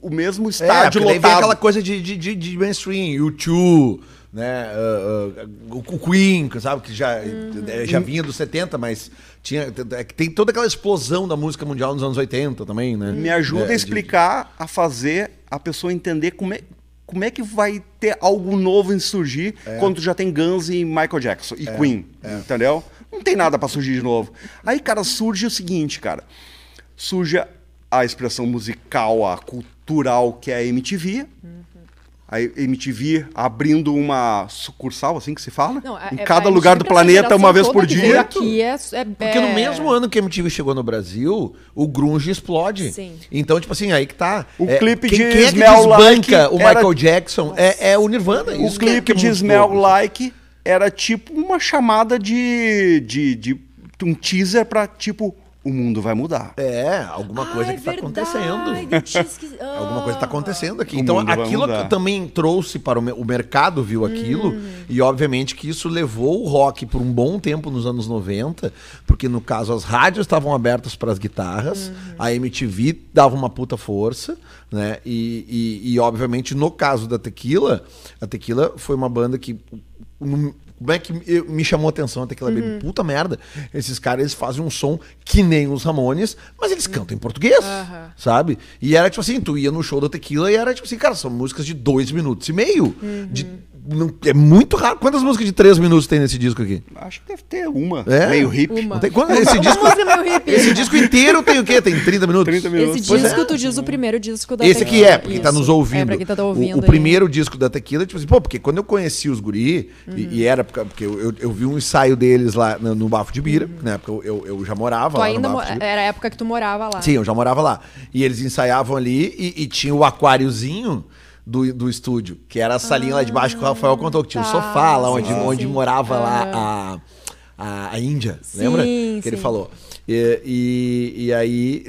o mesmo É, estádio porque daí vem lotado. aquela coisa de, de, de, de mainstream, Two, né? ah, ah, o Queen, sabe? Que já, eh, já vinha dos 70, mas tinha, é que tem toda aquela explosão da música mundial nos anos 80 também, né? Me ajuda É, a de- explicar, a fazer a pessoa entender como é, como é que vai ter algo novo em surgir quando tu já tem Guns e Michael Jackson e Queen, entendeu? Não tem nada pra surgir de novo. Aí, cara, surge o seguinte, cara. Surge a expressão musical, a cultural, que é a MTV. A MTV abrindo uma sucursal, assim que se fala? Não, é- em é- cada a lugar do planeta, uma vez por dia. Aqui é, é, Porque no mesmo ano que a MTV chegou no Brasil, o grunge explode. Sim. Então, tipo assim, aí que tá. O É, clipe quem, de quem é que Smell Like o era- Michael Jackson é, é o Nirvana. O Isso que é- clipe que é de Smell louco. Like era tipo uma chamada de, de, de um teaser pra tipo o mundo vai mudar. É, alguma coisa Ah, que tá é acontecendo. verdade, eu tinha esque- Alguma coisa está acontecendo aqui. O Então, aquilo que também trouxe para o, o mercado, viu aquilo, Uhum. e obviamente que isso levou o rock por um bom tempo nos anos 90, porque no caso as rádios estavam abertas para as guitarras, Uhum. a MTV dava uma puta força, né? E, e, e, obviamente no caso da Tequila, a Tequila foi uma banda que. Como é que me chamou a atenção a Tequila Uhum. Baby? Puta merda. Esses caras eles fazem um som que nem os Ramones, mas eles cantam em português Aham. sabe? E era tipo assim, tu ia no show da Tequila e era tipo assim, cara, são músicas de dois minutos e meio. De- não- é muito raro. Quantas músicas de três minutos tem nesse disco aqui? Acho que deve ter uma, É? meio hippie. Uma. Não tem quanto, esse disco, música meio hippie. esse disco inteiro tem o quê? Tem 30 minutos? 30 minutos. Esse Pois é. disco, tu diz o primeiro disco da Esse aqui Tequila. é, pra quem tá Isso. nos ouvindo. É, pra quem tá O- ouvindo. o, aí. primeiro disco da Tequila, tipo assim, pô, porque quando eu conheci os guri, e, e era porque, porque eu, eu, eu vi um ensaio deles lá no, no Bafo de Bira, na época eu, eu, eu já morava Tu lá ainda no mo- era a época que tu morava lá. Sim, eu já morava lá. E eles ensaiavam ali e, e tinha o aquáriozinho do, do estúdio, que era a salinha lá de baixo que o Rafael contou, que tinha um tá, sofá lá sim, onde, sim, onde sim. morava lá Aham. a, a, a Índia, Sim, lembra? Que ele sim. falou. E, e, e aí,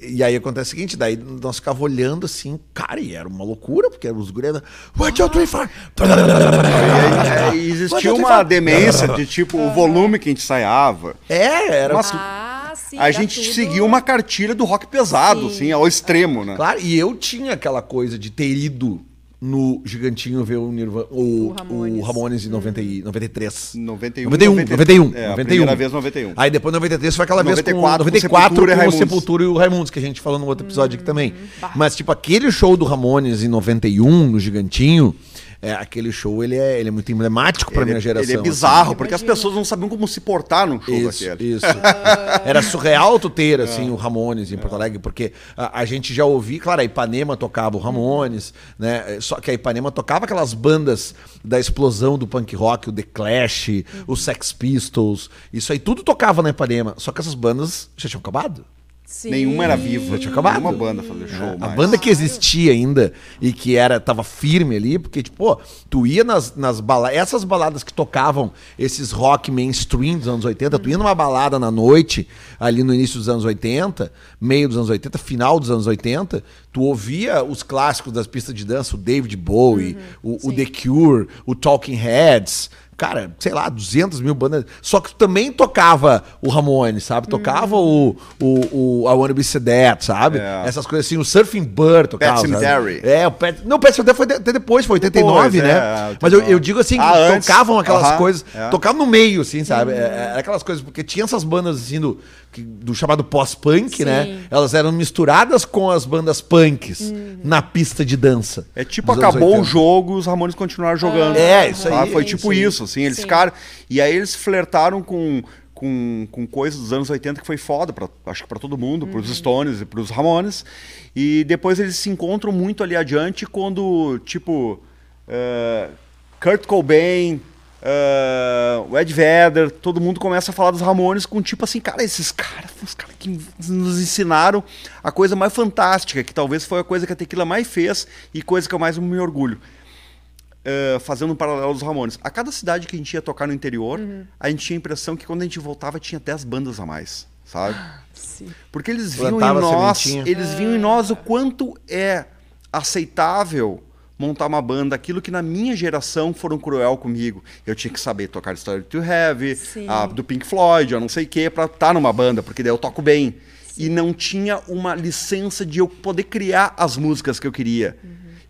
e, e aí acontece o seguinte, daí nós ficava olhando assim, cara, e era uma loucura, porque os guris eram, one, two, three, four. É, e existia uma demência de tipo o volume que a gente ensaiava. É, era Mas Ah, sim. a tá gente tudo- seguia uma cartilha do rock pesado, Sim. assim, ao extremo, né? Claro, e eu tinha aquela coisa de ter ido no Gigantinho ver o Nirvana, o, O Ramones. o Ramones em 90, e- 93. 91, 91, 91, 91. É, a primeira vez 91. Aí depois 93 foi aquela vez 94 com com 94 Sepultura e com o. Sepultura e o Raimundos, que a gente falou no outro episódio aqui também. Bah. Mas tipo aquele show do Ramones em 91 no Gigantinho, é, aquele show ele é, ele é muito emblemático pra Ele, minha geração. ele é assim. bizarro, porque as pessoas não sabiam como se portar num show Isso, daquele. isso. Era surreal tu ter, assim, o Ramones em Porto Alegre, porque a, a gente já ouvia, claro, a Ipanema tocava o Ramones, né? Só que a Ipanema tocava aquelas bandas da explosão do punk rock, o The Clash, os Sex Pistols, isso aí tudo tocava na Ipanema, só que essas bandas já tinham acabado. Sim. Nenhuma era viva. Já tinha acabado. Nenhuma banda fazer show É, a banda que existia ainda e que era tava firme ali, porque, tipo, pô, tu ia nas, nas baladas, essas baladas que tocavam esses rock mainstream dos anos 80, tu ia numa balada na noite, ali no início dos anos 80, meio dos anos 80, final dos anos 80, tu ouvia os clássicos das pistas de dança, o David Bowie, o, o sim. The Cure, o Talking Heads, cara, sei lá, 200 mil bandas. Só que tu também tocava o Ramones, sabe? Tocava o, o, o I Wanna Be Sedat, sabe? É. Essas coisas assim, o Surfing Bird tocava. Pet? Sematary. É, o Pet... Não, o Pet Sematary foi de- até depois, foi 89, Depois, né? é, Mas eu, 89. eu digo assim, Ah, antes. tocavam aquelas Aham, coisas, é. tocavam no meio, assim, sabe? É, Era aquelas coisas, porque tinha essas bandas assim do, que- do chamado pós-punk, Sim. né? Elas eram misturadas com as bandas punks na pista de dança. É tipo, acabou o 80. jogo, os Ramones continuaram jogando. É, isso aí, Ah, Foi tipo aí. isso, assim. Eles Sim. ficaram. E aí eles flertaram com, com, com coisas dos anos 80 que foi foda, pra, acho que pra todo mundo, Uhum. pros Stones e pros Ramones. E depois eles se encontram muito ali adiante quando, tipo, eh, Kurt Cobain. Eh, o Ed Vedder, todo mundo começa a falar dos Ramones com tipo assim, cara, esses caras foram os caras que nos ensinaram a coisa mais fantástica, que talvez foi a coisa que a Tequila mais fez e coisa que eu mais me orgulho. Eh, fazendo um paralelo dos Ramones. A cada cidade que a gente ia tocar no interior, a gente tinha a impressão que quando a gente voltava tinha 10 bandas a mais, sabe? Sim. Porque eles viam Plantava em nós, sementinha. eles viam em nós o quanto é aceitável montar uma banda, aquilo que na minha geração foram cruel comigo. Eu tinha que saber tocar Story to Heavy, Sim. a do Pink Floyd, eu não sei o que, pra estar numa banda, porque daí eu toco bem. E não tinha uma licença de eu poder criar as músicas que eu queria.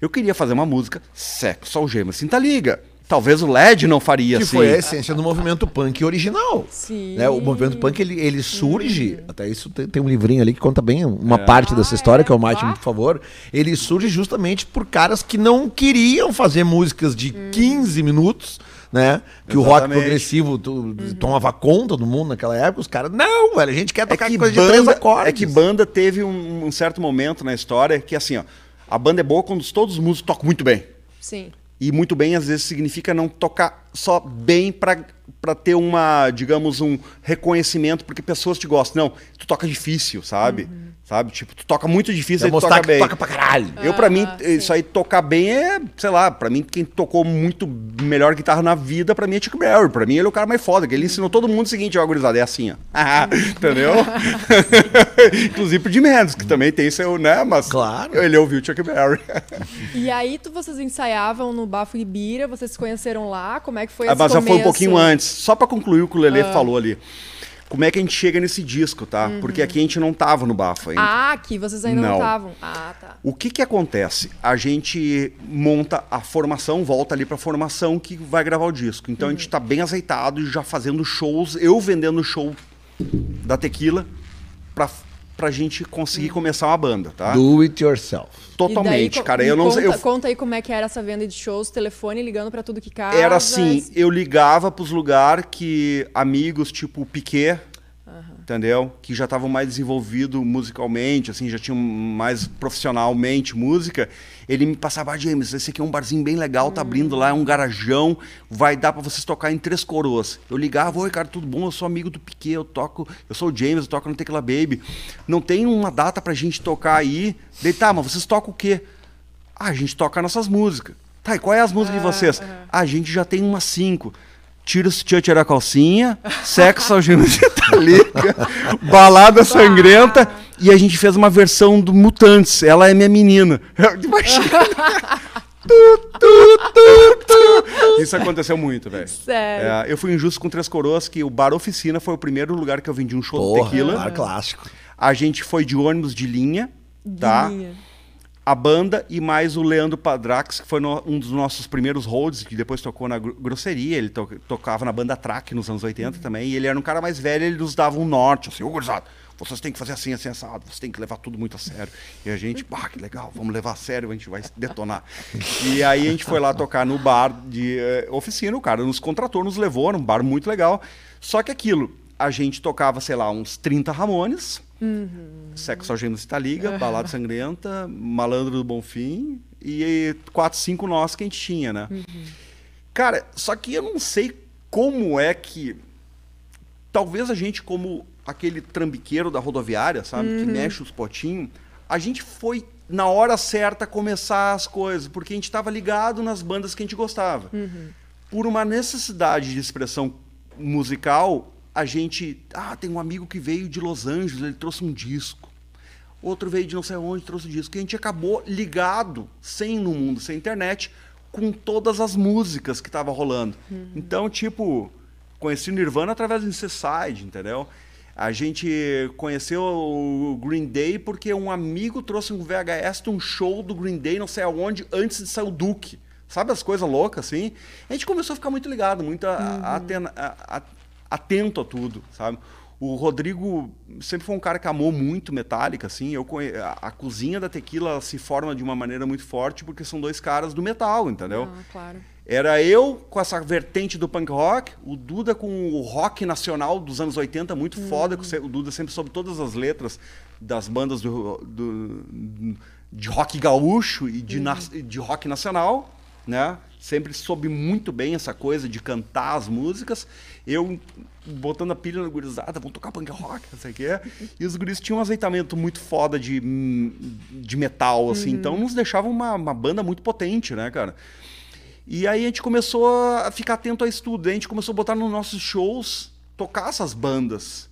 Eu queria fazer uma música sexo, algema, cinta liga. Talvez o LED não faria Que assim. foi a essência do movimento punk original. Sim. Né? O movimento punk ele, ele surge, até isso tem, tem um livrinho ali que conta bem uma parte dessa Ah, história, é? que é o Martin, Ah. por favor. Ele surge justamente por caras que não queriam fazer músicas de 15 minutos. Né? Que o rock Exatamente. progressivo tu- tomava conta do mundo naquela época, os caras, não, velho, a gente quer É tocar que, coisa de três banda, acordes. é que banda teve um, um certo momento na história que assim, ó, a banda é boa quando todos os músicos tocam muito bem. Sim. E muito bem, às vezes, significa não tocar só bem pra ter uma, digamos, um reconhecimento, porque pessoas te gostam. Não, tu toca difícil, sabe? Sabe? Tipo, tu toca muito difícil, mostrar toca que bem. toca pra caralho. Eu, pra mim, sim. isso aí tocar bem é, sei lá, pra mim, quem tocou muito melhor guitarra na vida, pra mim é Chuck Berry. Pra mim, ele é o cara mais foda, que ele ensinou todo mundo o seguinte, ó, gurizada, é assim, ó. Ah, entendeu? Inclusive pro Jimi Hendrix, que também tem seu, né, mas Claro. ele ouviu Chuck Berry. E aí tu, vocês ensaiavam no Bafo Ibira, vocês se conheceram lá, como é que foi Ah, esse mas já foi um começo? pouquinho antes, só pra concluir o que o Lelê Ah. falou ali. Como é que a gente chega nesse disco, tá? Porque aqui a gente não tava no bafo ainda. Uhum. Ah, aqui vocês ainda não estavam. Ah, tá. O que que acontece? A gente monta a formação, volta ali pra formação que vai gravar o disco. Então a gente tá bem azeitado e já fazendo shows, eu vendendo show da Tequila pra, pra gente conseguir começar uma banda, tá? Do it yourself. Totalmente, E daí, cara. Eu não conta. Eu, conta aí como é que era essa venda de shows, telefone ligando pra tudo que casa. era assim, eu ligava pros lugares que amigos tipo o Piquet, entendeu? Que já estavam mais desenvolvidos musicalmente, assim, já tinham mais profissionalmente música. Ele me passava, ah, James, esse aqui é um barzinho bem legal, tá abrindo lá, é um garajão, vai dar pra vocês tocar em Três Coroas. Eu ligava, oi, cara, tudo bom? Eu sou amigo do Piquet, eu toco, eu sou o James, eu toco no Tecla Baby. Não tem uma data pra gente tocar aí. Daí, tá, mas vocês tocam o quê? Ah, a gente toca nossas músicas. Tá, e qual é as músicas de vocês? Ah, a gente já tem umas cinco. Tira o sutiã, tira a calcinha, sexo ao gênero de Italica, balada sangrenta, e a gente fez uma versão do Mutantes. Ela é minha menina. Imagina. Tu, tu, tu, tu. Isso aconteceu muito, velho. Sério. É, eu fui injusto com Três Coroas, que o Bar Oficina foi o primeiro lugar que eu vendi um show de Porra, tequila. claro, clássico. A gente foi de ônibus de linha, tá? Linha. A banda e mais o Leandro Padrax, que foi no- um dos nossos primeiros holds, que depois tocou na gro- grosseria, ele to- tocava na banda Track nos anos 80 também, e ele era um cara mais velho, ele nos dava um norte, assim, ô gurizada, vocês têm que fazer assim, assim, assado, vocês têm que levar tudo muito a sério. E a gente, pá, que legal, vamos levar a sério, a gente vai detonar. E aí a gente foi lá tocar no bar de eh, oficina, o cara nos contratou, nos levou, era um bar muito legal, só que aquilo, a gente tocava, sei lá, uns 30 Ramones, Sexo Algemas Italiga, Balada Sangrenta, Malandro do Bonfim e quatro, cinco nós que a gente tinha, né? Cara, só que eu não sei como é que. Talvez a gente, como aquele trambiqueiro da rodoviária, sabe? Que mexe os potinhos, a gente foi na hora certa começar as coisas, porque a gente estava ligado nas bandas que a gente gostava. Por uma necessidade de expressão musical, a gente. Ah, tem um amigo que veio de Los Angeles, ele trouxe um disco. Outro veio de não sei onde, trouxe um disco. E a gente acabou ligado, sem no mundo, sem internet, com todas as músicas que tava rolando. Então, tipo, conheci o Nirvana através do Inceside, entendeu? A gente conheceu o Green Day porque um amigo trouxe um VHS de um show do Green Day, não sei aonde, antes de sair o Duke. Sabe as coisas loucas, assim? A gente começou a ficar muito ligado, muito a- atento a tudo, sabe? O Rodrigo sempre foi um cara que amou muito Metallica, assim. Eu conhe... a, cozinha da Tequila se forma de uma maneira muito forte porque são dois caras do metal, entendeu? Ah, claro. Era eu com essa vertente do punk rock, o Duda com o rock nacional dos anos 80, muito foda. que O Duda sempre soube todas as letras das bandas do, do- de rock gaúcho e de, na- de rock nacional, né? Sempre soube muito bem essa coisa de cantar as músicas. Eu botando a pilha na gurizada, vamos tocar punk rock, não sei o quê. E os guris tinham um azeitamento muito foda de, hum, de metal, assim. Então nos deixava uma, uma banda muito potente, né, cara? E aí a gente começou a ficar atento a isso tudo. A gente começou a botar nos nossos shows, tocar essas bandas.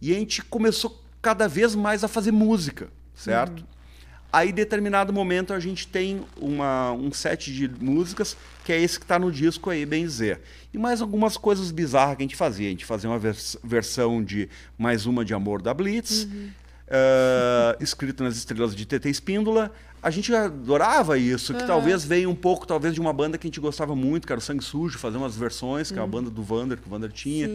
E a gente começou cada vez mais a fazer música, certo? Aí, em determinado momento, a gente tem uma, um set de músicas, que é esse que está no disco aí, bem dizer. E mais algumas coisas bizarras que a gente fazia. A gente fazia uma vers- versão de Mais Uma de Amor da Blitz, eh, escrito nas estrelas de TT Espíndola. A gente adorava isso, que talvez veio um pouco, talvez, de uma banda que a gente gostava muito, que era o Sangue Sujo, fazer umas versões, que é a banda do Vander, que o Vander tinha.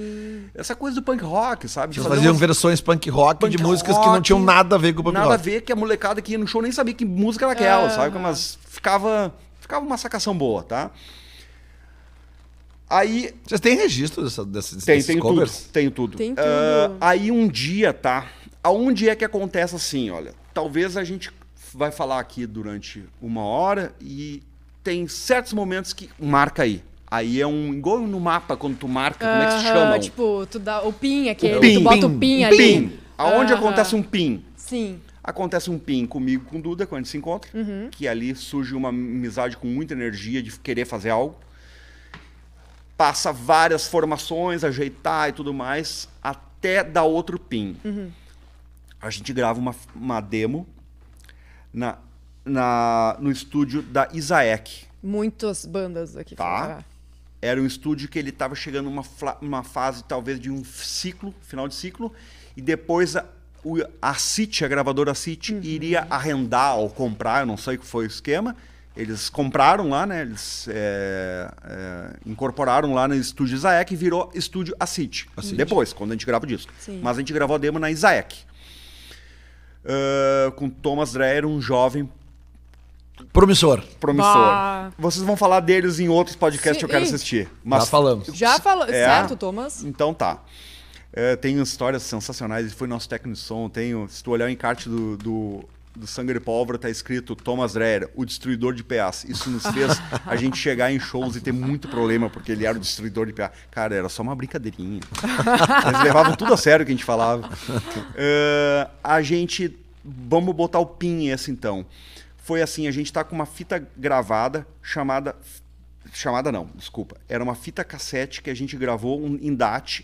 Essa coisa do punk rock, sabe? Vocês faziam umas- versões punk rock Punk de músicas que não rock, tinham nada a ver com o punk Nada a rock. ver que a molecada que ia no show nem sabia que música era aquela, sabe? Mas ficava, ficava uma sacação boa, tá? Aí Vocês têm registro dessa, desses, tem, desses tem tudo, covers? tem tudo. Tem Ah, tudo. aí um dia, tá? Aonde é que acontece assim, olha? Talvez a gente vai falar aqui durante uma hora e tem certos momentos que marca aí. Aí é um igual no mapa quando tu marca, como é que se chama? Tipo, tu dá o pin aquele, O pin, tu bota pin, o pin um ali. pin. Aonde acontece um pin? Sim. Acontece um pin comigo, com o Duda, quando a gente se encontra, Uhum. que ali surge uma amizade com muita energia de querer fazer algo. Passa várias formações, ajeitar e tudo mais, até dar outro pin. Uhum. A gente grava uma, uma demo na, na, no estúdio da Isaac. Muitas bandas aqui. Tá. fora. Era um estúdio que ele estava chegando numa uma fase talvez de um ciclo, final de ciclo, e depois a, o, a City, a gravadora City, iria arrendar ou comprar, eu não sei o que foi o esquema. Eles compraram lá, né? Eles é, é, incorporaram lá no estúdio Isaac e virou estúdio A City. Depois, quando a gente grava o disco. Sim. Mas a gente gravou a demo na Isaac. Ah, com Thomas Dreyer, um jovem Promissor. promissor. Bah. Vocês vão falar deles em outros podcasts que eu quero assistir. Já falamos. Já falou. É. Certo, Thomas? Então tá. É, tem histórias sensacionais. Ele foi nosso técnico de som. Tenho, se tu olhar o encarte do, do, do Sangue de Pólvora, tá escrito Thomas Dreyer, o destruidor de PAs. Isso nos fez a gente chegar em shows e ter muito problema, porque ele era o destruidor de PA. Cara, era só uma brincadeirinha. Eles levavam tudo a sério que a gente falava. É, a gente. Vamos botar o pin esse então. Foi assim, a gente tá com uma fita gravada chamada. Chamada não, desculpa. Era uma fita cassete que a gente gravou um, em DAT.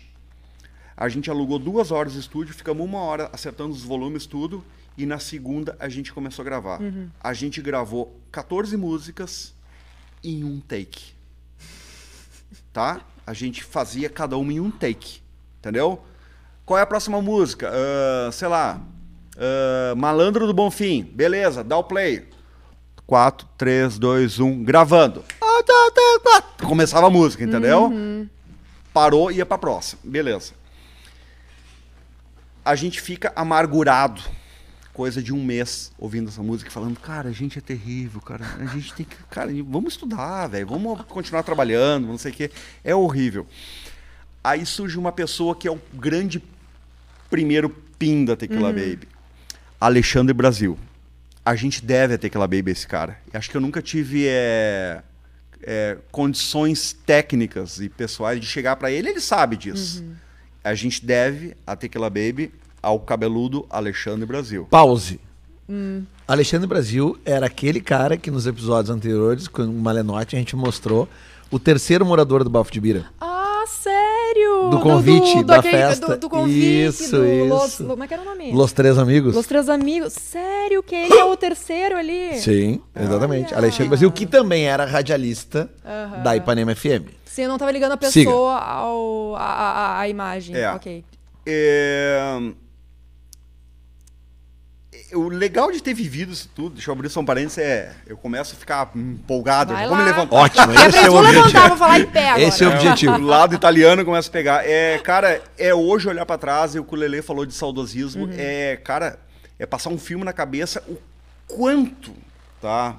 A gente alugou duas horas de estúdio, ficamos uma hora acertando os volumes, tudo. E na segunda a gente começou a gravar. A gente gravou 14 músicas em um take. Tá? A gente fazia cada uma em um take. Entendeu? Qual é a próxima música? Ah, sei lá. ah, Malandro do Bonfim. Beleza, dá o play. 4, 3, 2, 1, gravando. Começava a música, entendeu? Parou e ia pra próxima. Beleza. A gente fica amargurado, coisa de um mês, ouvindo essa música, e falando, cara, a gente é terrível, cara. A gente tem que. Cara, vamos estudar, velho. Vamos continuar trabalhando, não sei o quê. É horrível. Aí surge uma pessoa que é o grande primeiro pin da Tequila Baby. Alexandre Brasil. A gente deve a Tequila Baby esse cara. Acho que eu nunca tive é, é, condições técnicas e pessoais de chegar pra ele, ele sabe disso. A gente deve a Tequila Baby ao cabeludo Alexandre Brasil. Pause. Alexandre Brasil era aquele cara que nos episódios anteriores, com o Malenote, a gente mostrou o terceiro morador do Bafo de Bira. Ah, sério? Do convite, da daquele- festa. Do, do convite, Isso, do isso. Los, como é que era o nome? Los Três Amigos. Los Três Amigos. Sério que ele é o terceiro ali? Sim, exatamente. Olha. Alexandre Brasil, que também era radialista Aham. da Ipanema FM. Sim, eu não tava ligando a Siga. pessoa ao, a, a, a imagem. É. Ok. É, O legal de ter vivido isso tudo, deixa eu abrir só um parênteses, é. Eu começo a ficar empolgado, Vai eu vou me levantar. Ótimo, É esse é o vou levantar, objetivo. vou falar em pé agora. Esse é o objetivo. O lado italiano começa a pegar. É, cara, é hoje olhar pra trás, e o que o Lelê falou de saudosismo, Uhum. é, cara, é passar um filme na cabeça o quanto, tá?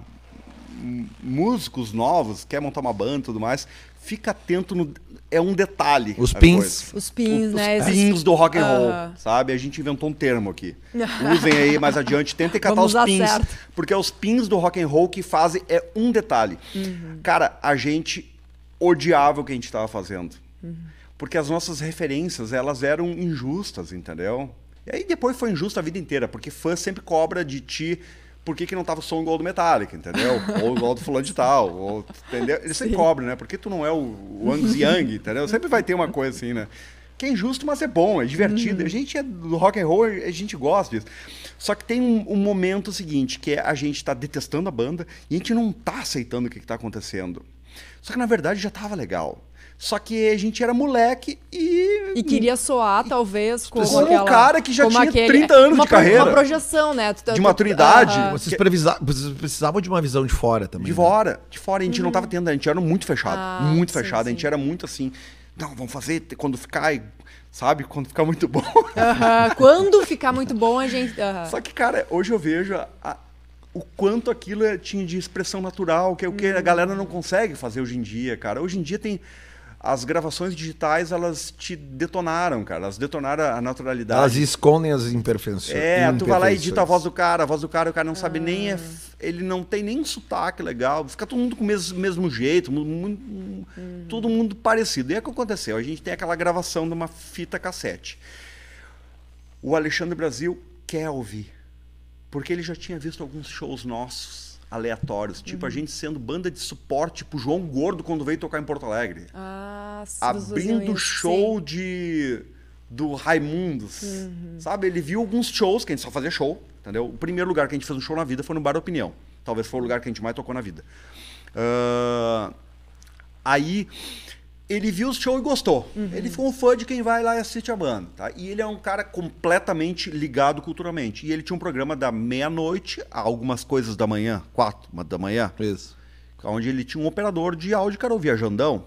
Músicos novos, quer montar uma banda e tudo mais, fica atento no. É um detalhe. Os pins. coisa. Os pins, Os né? esses- pins do rock and roll, sabe? A gente inventou um termo aqui. Usem aí mais adiante, tentem catar Vamos os pins, certo. porque é os pins do rock and roll que fazem é um detalhe. Uhum. Cara, a gente odiava o que a gente estava fazendo. Uhum. Porque as nossas referências, elas eram injustas, entendeu? E aí depois foi injusto a vida inteira, porque fã sempre cobra de ti por que, que não tava o som igual do Metallica, entendeu? ou igual do fulano de tal, ou, entendeu? Eles sempre cobram, né? Porque tu não é o, o Angus Young, entendeu? Sempre vai ter uma coisa assim, né? Que é injusto, mas é bom, é divertido. A gente é do rock and roll, a gente gosta disso. Só que tem um, um momento seguinte, que é a gente tá detestando a banda e a gente não tá aceitando o que, que tá acontecendo. Só que na verdade já tava legal. Só que a gente era moleque e. E queria soar, talvez, como, Como um aquela- cara que já tinha 30 anos uma de carreira. Uma projeção, né? Tu- tu- De maturidade. Vocês, Que- previsa- vocês precisavam de uma visão de fora também. De né? fora, de fora. A gente não tava tendo, a gente era muito fechado. Uhum. Ah, muito sim, fechado. A gente sim. era muito assim. Não, vamos fazer quando ficar, e- sabe? Quando ficar muito bom. Aham. Quando ficar muito bom, a gente. aham. Só que, cara, hoje eu vejo a- o quanto aquilo é- tinha de expressão natural, que é o que a galera não consegue fazer hoje em dia, cara. Hoje em dia tem. As gravações digitais, elas te detonaram, cara. Elas detonaram a naturalidade. Elas escondem as imperfeições. É, tu vai lá e edita a voz do cara, a voz do cara, o cara não sabe nem. é f- ele não tem nem sotaque legal. Fica todo mundo com o mesmo, mesmo jeito, mu- mu- todo mundo parecido. E é o que aconteceu. A gente tem aquela gravação de uma fita cassete. O Alexandre Brasil quer ouvir. Porque ele já tinha visto alguns shows nossos aleatórios, tipo a gente sendo banda de suporte pro João Gordo quando veio tocar em Porto Alegre. Ah, abrindo show sim. de do Raimundos. Sabe? Ele viu alguns shows, que a gente só fazia show, entendeu? O primeiro lugar que a gente fez um show na vida foi no Bar Opinião. Talvez foi o lugar que a gente mais tocou na vida. Ah, aí ele viu o show e gostou. Ele foi um fã de quem vai lá e assiste a banda. Tá? E ele é um cara completamente ligado culturalmente. E ele tinha um programa da meia-noite a algumas coisas da manhã, quatro da manhã, Isso. onde ele tinha um operador de áudio, que era o Viajandão,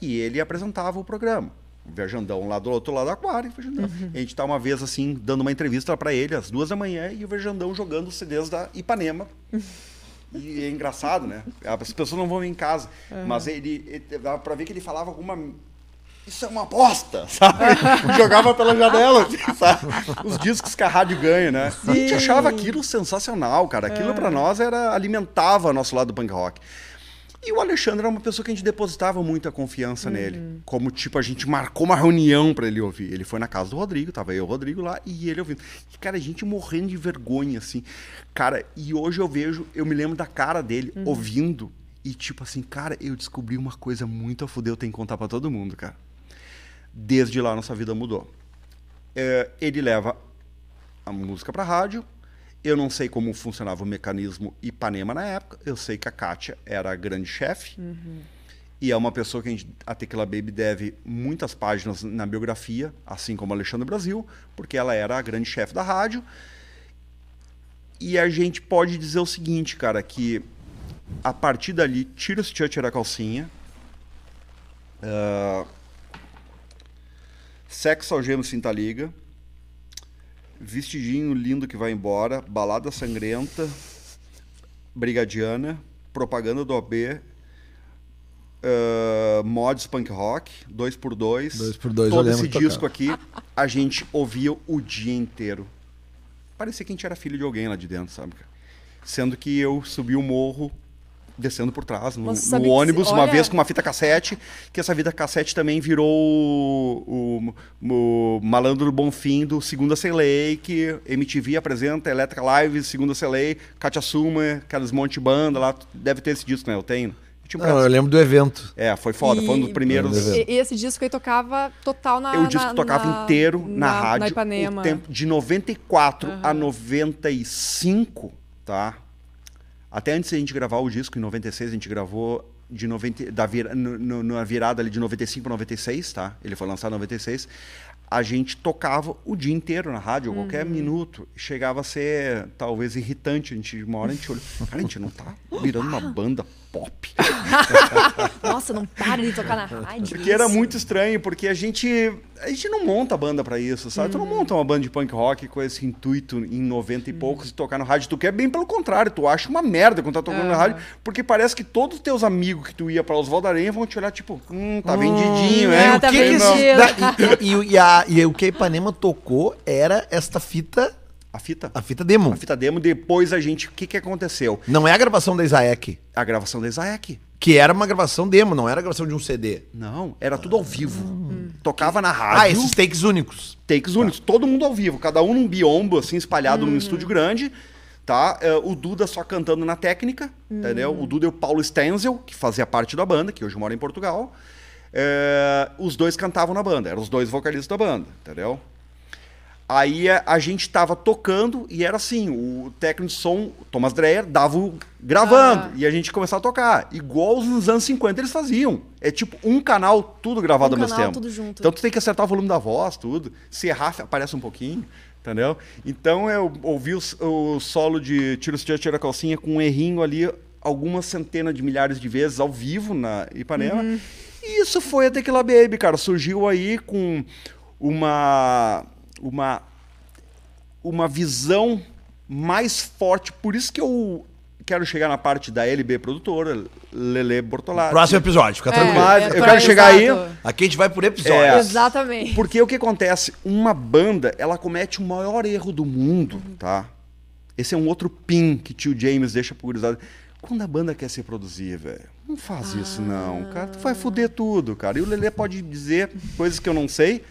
e ele apresentava o programa. O Viajandão lá do outro lado do aquário. Viajandão. A gente tá uma vez, assim, dando uma entrevista para ele às duas da manhã e o Viajandão jogando os CDs da Ipanema. E é engraçado, né? As pessoas não vão em casa, mas ele, ele dava pra ver que ele falava alguma. Isso é uma aposta, sabe? Jogava pela janela, sabe? Os discos que a rádio ganha, né? A gente achava aquilo sensacional, cara. Aquilo pra nós era alimentava nosso lado do punk rock. E o Alexandre era uma pessoa que a gente depositava muita confiança nele. Como, tipo, a gente marcou uma reunião pra ele ouvir. Ele foi na casa do Rodrigo, tava eu e o Rodrigo lá, e ele ouvindo. E, cara, a gente morrendo de vergonha, assim. Cara, e hoje eu vejo, eu me lembro da cara dele ouvindo. E, tipo assim, cara, eu descobri uma coisa muito a fuder, eu tenho que contar pra todo mundo, cara. Desde lá, nossa vida mudou. É, ele leva a música pra rádio. Eu não sei como funcionava o mecanismo Ipanema na época. Eu sei que a Kátia era a grande chefe. E é uma pessoa que a, gente, a Tequila Baby deve muitas páginas na biografia, assim como Alexandre Brasil, porque ela era a grande chefe da rádio. E a gente pode dizer o seguinte, cara, que a partir dali, tira o sutiã, tira a calcinha. Ah, sexo algema cinta liga. Vestidinho lindo que vai embora. Balada sangrenta. Brigadiana. Propaganda do OB. ah, mods punk rock. 2x2. 2x2, eu Todo esse disco aqui a gente ouvia o dia inteiro. Parecia que a gente era filho de alguém lá de dentro, sabe? Sendo que eu subi o morro descendo por trás, no, no ônibus, uma olha- vez com uma fita cassete, que essa fita cassete também virou o, o- o Malandro do Bonfim do Segunda Celei, que MTV apresenta, Electric Live, Segunda Celei, Katia Suma, aqueles monte de banda lá, deve ter esse disco, né? Eu tenho. Eu Não, eu pedaço. lembro do evento. É, foi foda, foi um dos E- primeiros... Eu E, e esse disco aí tocava total na. Eu na- que tocava na- inteiro na, na rádio. Na Ipanema. O tempo de 94 a 95, tá? Até antes de a gente gravar o disco, em 96, a gente gravou de 90, da vira, no- na virada ali de 95 para 96, tá? Ele foi lançado em 96. A gente tocava o dia inteiro na rádio, qualquer minuto. Chegava a ser, talvez, irritante. A gente, uma hora a gente olhou, cara, a gente não tá virando uma banda pop. Nossa, não para de tocar na rádio. Porque era isso. muito estranho, porque a gente a gente não monta banda pra isso, sabe? Tu não monta uma banda de punk rock com esse intuito em 90 e poucos de tocar no rádio. Tu quer bem pelo contrário, tu acha uma merda quando tá tocando na rádio, porque parece que todos os teus amigos que tu ia pra Oswaldo Aranha vão te olhar tipo, hum, tá vendidinho, é, hein? tá o que que esses- da- e, e- e a- e o que a Ipanema tocou era esta fita, A fita. a fita demo. A fita demo, depois a gente, o que que aconteceu? Não é a gravação da Isaac, A gravação da Isaac. que era uma gravação demo, não era a gravação de um CD. Não, era tudo ao vivo. Tocava na Ah, rádio. esses takes únicos. takes únicos, todo mundo ao vivo, cada um num biombo, assim, espalhado num estúdio grande, tá? É, o Duda só cantando na técnica, entendeu? O Duda e o Paulo Stenzel, que fazia parte da banda, que hoje mora em Portugal. É, os dois cantavam na banda, eram os dois vocalistas da banda, entendeu? Aí a, a gente tava tocando e era assim, o técnico de som, Thomas Dreyer, dava o gravando Ah. e a gente começava a tocar, igual nos anos 50 eles faziam. É tipo um canal, tudo gravado Um ao mesmo canal, tempo. tudo junto. Então tu tem que acertar o volume da voz, tudo. Se errar, aparece um pouquinho, entendeu? Então eu ouvi o, o solo de Tiro Tira Tira Calcinha com um errinho ali algumas centenas de milhares de vezes ao vivo na Ipanema. Uhum. E isso foi a Tequila Baby, cara. Surgiu aí com uma uma uma visão mais forte. Por isso que eu quero chegar na parte da LB produtora, Lele Bortolatti. Próximo episódio, fica É, tranquilo. Mas é, eu quero chegar aí. exato. Aqui a gente vai por episódio. É. Exatamente. Porque o que acontece? Uma banda, ela comete o maior erro do mundo, tá? Esse é um outro pin que tio James deixa pro gurizada. Quando a banda quer se produzir, velho, não faz isso não, cara. Tu vai foder tudo, cara. E o Lelê pode dizer coisas que eu não sei,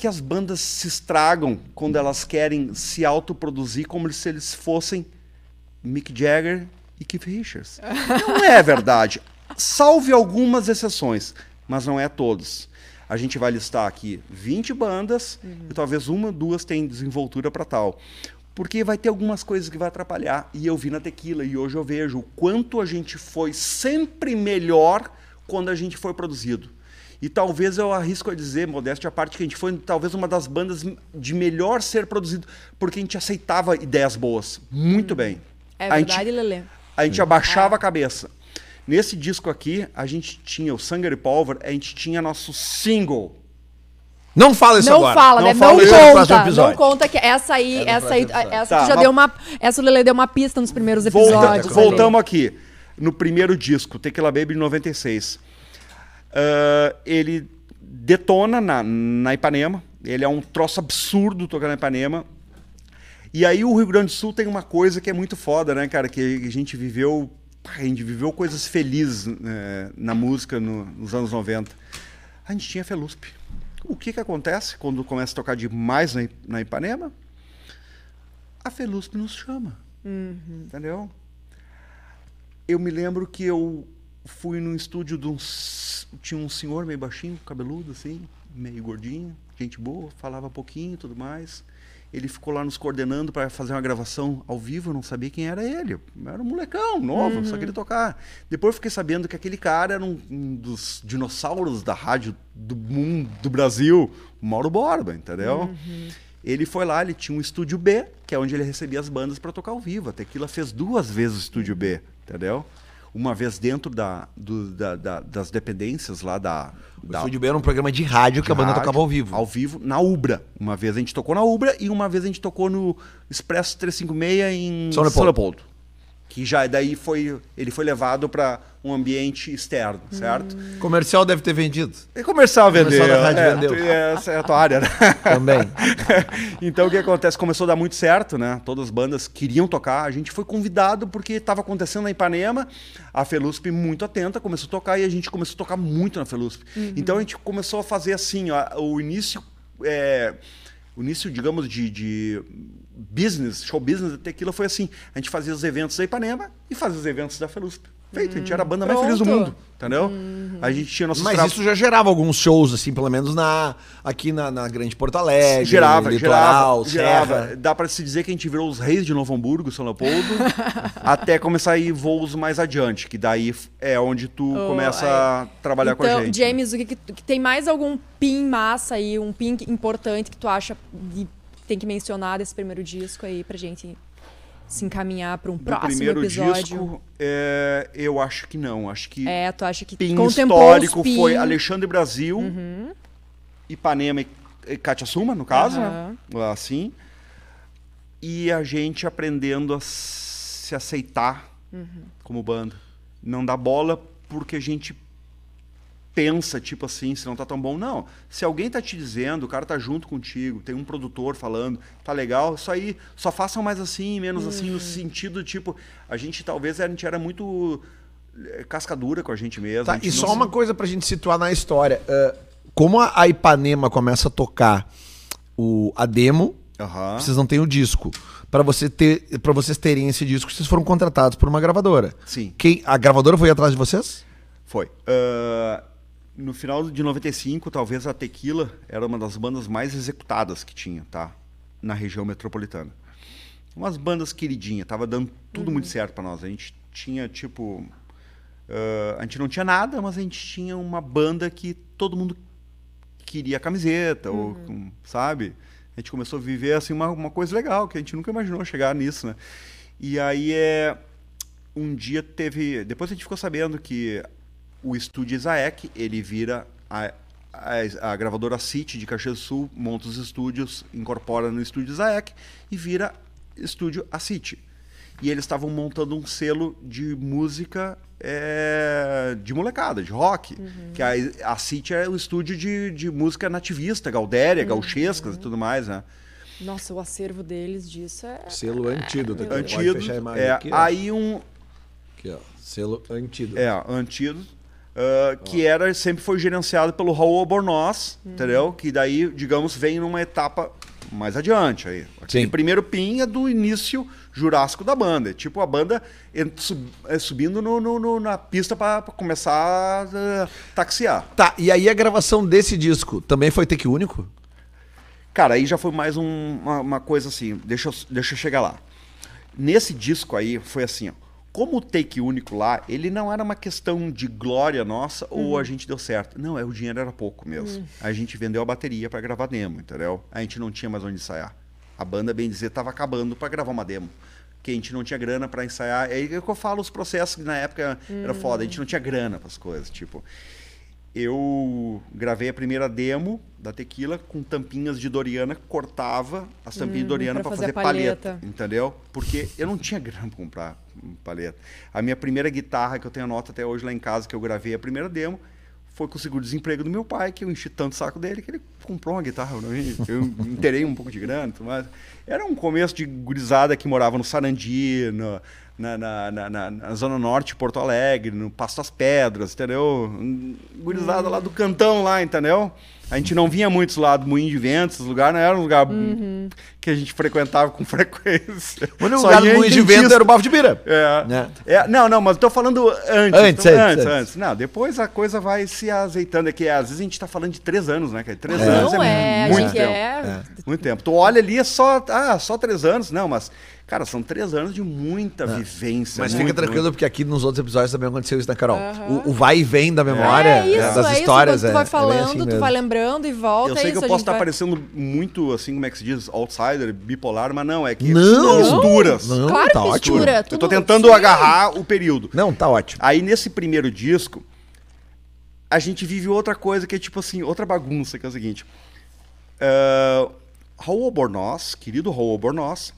que as bandas se estragam quando elas querem se autoproduzir como se eles fossem Mick Jagger e Keith Richards. Não é verdade. Salve algumas exceções, mas não é todos. A gente vai listar aqui 20 bandas e talvez uma, duas tenham desenvoltura para tal. Porque vai ter algumas coisas que vai atrapalhar. E eu vi na Tequila e hoje eu vejo o quanto a gente foi sempre melhor quando a gente foi produzido. E talvez eu arrisco a dizer, modéstia à parte, que a gente foi talvez uma das bandas de melhor ser produzido, porque a gente aceitava ideias boas muito bem. É A gente- verdade, Lelê. a gente abaixava a cabeça. Nesse disco aqui, a gente tinha o Sangue e Pólvora, a gente tinha nosso single. Não fala isso Não agora. fala, não né? fala Não conta. Não episódio. conta que essa aí, É essa aí, episódio. essa Tá, já mas- deu uma, essa o Lelê deu uma pista nos primeiros Volta- episódios. voltamos ali. aqui. No primeiro disco, Tequila Baby de 96. Ah, ele detona na, na Ipanema. Ele é um troço absurdo tocar na Ipanema. E aí o Rio Grande do Sul tem uma coisa que é muito foda, né, cara? Que a gente viveu. A gente viveu coisas felizes né, na música no- nos anos 90. A gente tinha Felusp. O que que acontece quando começa a tocar demais na, na Ipanema? A Felusp nos chama. Entendeu? Eu me lembro que eu fui num estúdio de uns. Tinha um senhor meio baixinho, cabeludo, assim, meio gordinho, gente boa, falava pouquinho e tudo mais. Ele ficou lá nos coordenando para fazer uma gravação ao vivo, eu não sabia quem era ele. Eu era um molecão, novo, só queria tocar. Depois fiquei sabendo que aquele cara era um, um dos dinossauros da rádio do mundo, do Brasil, Mauro Borba, entendeu? Ele foi lá, ele tinha um estúdio B, que é onde ele recebia as bandas para tocar ao vivo. A Tequila fez duas vezes o estúdio B, entendeu? Uma vez dentro da, do- da- da- das dependências lá da. O da Estúdio B era um programa de rádio que a banda rádio, tocava ao vivo. Ao vivo, na Ubra. Uma vez a gente tocou na Ubra e uma vez a gente tocou no Expresso 356 em São São Leopoldo. Que já daí foi. Ele foi levado para um ambiente externo, certo? Comercial deve ter vendido. E comercial vendeu. Comercial da rádio é, vendeu. tu- Essa é a tua área, né? Também. então o que acontece? Começou a dar muito certo, né? Todas as bandas queriam tocar. A gente foi convidado porque estava acontecendo na Ipanema. A Felusp muito atenta, começou a tocar e a gente começou a tocar muito na Felusp. Então a gente começou a fazer assim, ó, o início. é, o início, digamos, de, de business, show business da Tequila foi assim. A gente fazia os eventos da Ipanema e fazia os eventos da Felusp. Feito, a gente era a banda mais feliz do Pronto. mundo, entendeu? A gente tinha nossos Mas tra- isso já gerava alguns shows, assim, pelo menos na, aqui na, na Grande Porto Alegre, Gerava, Litoral, gerava, gerava. Dá pra se dizer que a gente virou os reis de Novo Hamburgo, São Leopoldo, até começar a ir voos mais adiante, que daí é onde tu Oh, começa a trabalhar com a então, gente. James, o que, que tem mais algum pin massa aí, um pin importante que tu acha de- tem que mencionar desse primeiro disco aí pra gente se encaminhar pra um Do próximo primeiro episódio? disco, é, eu acho que não. Acho que É, tu acha que pin histórico pin... foi Alexandre Brasil, Ipanema e, e Katia Suma, no caso, Aham. né? Assim. E a gente aprendendo a se aceitar como banda. Não dar bola porque a gente pensa, tipo assim, se não tá tão bom. Não. Se alguém tá te dizendo, o cara tá junto contigo, tem um produtor falando, tá legal, isso aí, só façam mais assim, menos assim, no sentido, tipo, a gente talvez a gente era muito eh, cascadura com a gente mesmo. Tá, gente e só se- uma coisa pra gente situar na história. ah, como a Ipanema começa a tocar o, a demo, Aham. vocês não têm o disco. Pra você ter, para vocês terem esse disco, vocês foram contratados por uma gravadora. Sim. Quem, a gravadora foi atrás de vocês? Foi. Ah, no final de 95, talvez a Tequila era uma das bandas mais executadas que tinha, tá? Na região metropolitana. Umas bandas queridinhas, tava dando tudo muito certo pra nós. A gente tinha, tipo. ah, a gente não tinha nada, mas a gente tinha uma banda que todo mundo queria a camiseta, ou, com- sabe? A gente começou a viver assim uma, uma coisa legal, que a gente nunca imaginou chegar nisso, né? E aí é um dia teve, depois a gente ficou sabendo que o estúdio Isaek, ele vira a, a, a gravadora City de Caxias do Sul, monta os estúdios, incorpora no estúdio Isaek e vira estúdio A City. E eles estavam montando um selo de música é, de molecada, de rock. Que a, a City é o estúdio de, de música nativista, gaudéria, gauchescas e tudo mais, né? Nossa, o acervo deles disso é... Selo antídoto. aqui, pode Antídoto. fechar a imagem É, aqui, ó. aí um, Aqui, ó. Selo antídoto. É, antídoto. Ah, que era sempre foi gerenciado pelo Raul Albornoz, Hum. entendeu? Que daí, digamos, vem numa etapa mais adiante aí. Aquele Sim. primeiro pin é do início jurássico da banda. É tipo a banda é, subindo no- no- no- na pista para começar a taxiar. Tá, e aí a gravação desse disco também foi take único? Cara, aí já foi mais um- uma, uma coisa assim, deixa eu, deixa eu chegar lá. Nesse disco aí, foi assim, ó. Como o take único lá, ele não era uma questão de glória nossa ou a gente deu certo. Não, é, o dinheiro era pouco mesmo. A gente vendeu a bateria para gravar demo, entendeu? A gente não tinha mais onde ensaiar. A banda, bem dizer, tava acabando para gravar uma demo. Que a gente não tinha grana para ensaiar. É aí que eu falo os processos que na época era foda. A gente não tinha grana para as coisas, tipo eu gravei a primeira demo da Tequila com tampinhas de Doriana, cortava as tampinhas de Doriana Hum, pra para fazer fazer, a palheta. palheta. entendeu? Porque eu não tinha grana pra comprar palheta. A minha primeira guitarra, que eu tenho a nota até hoje lá em casa, que eu gravei a primeira demo, foi com o seguro-desemprego do meu pai, que eu enchi tanto o saco dele que ele comprou uma guitarra pra mim. Eu interei um pouco de grana mais. Era um começo de gurizada que morava no Sarandi, no- na, na, na, na- na Zona Norte de Porto Alegre, no Pasto das Pedras, entendeu? Gurizada lá do cantão lá, entendeu? A gente não vinha muitos lá do Moinho de Ventos, esse lugar não era um lugar que a gente frequentava com frequência. O único Só lugar do Moinho de dentista. Vento era o Bafo de Bira. É. Né? É, não, não, mas eu tô falando antes. Antes, tô- antes, antes, antes. Não, depois a coisa vai se azeitando. É que às vezes a gente tá falando de três anos, né? cara? Três anos Não é, é, muito tempo. é. Muito tempo. Tu olha ali, é só, ah, só três anos. Não, mas, cara, são três anos de muita vivência. Mas muito, fica tranquilo, muito. porque aqui nos outros episódios também aconteceu isso, né, Carol? O, o vai e vem da memória, É isso, né, das é histórias. isso. Tu é- vai é bem falando, assim tu mesmo. vai lembrando e volta. Eu é sei isso, que eu posso estar vai- parecendo muito, assim, como é que se diz, outsider, bipolar, mas não, é que Não! misturas. Não, Claro tá que ótimo. mistura. Eu tô tentando sim. agarrar o período. Não, tá ótimo. Aí nesse primeiro disco, a gente vive outra coisa que é tipo assim, outra bagunça, que é o seguinte. Uh, Raul Albornoz, querido Raul Albornoz,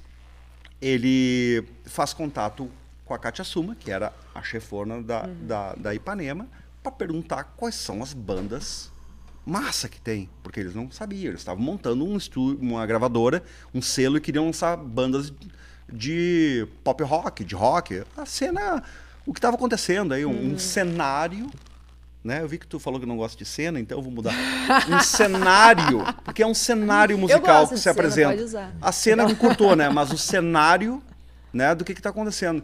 ele faz contato com a Katia Suma, que era a chefona da, da, da Ipanema, para perguntar quais são as bandas massa que tem. Porque eles não sabiam, eles estavam montando um estúdio, uma gravadora, um selo e queriam lançar bandas de pop rock, de rock. A cena, o que estava acontecendo aí, um, um cenário né? Eu vi que tu falou que não gosta de cena, então eu vou mudar. Um cenário, porque é um cenário musical que se cena, apresenta. A cena não curtou, né? Mas o cenário, né, do que está acontecendo.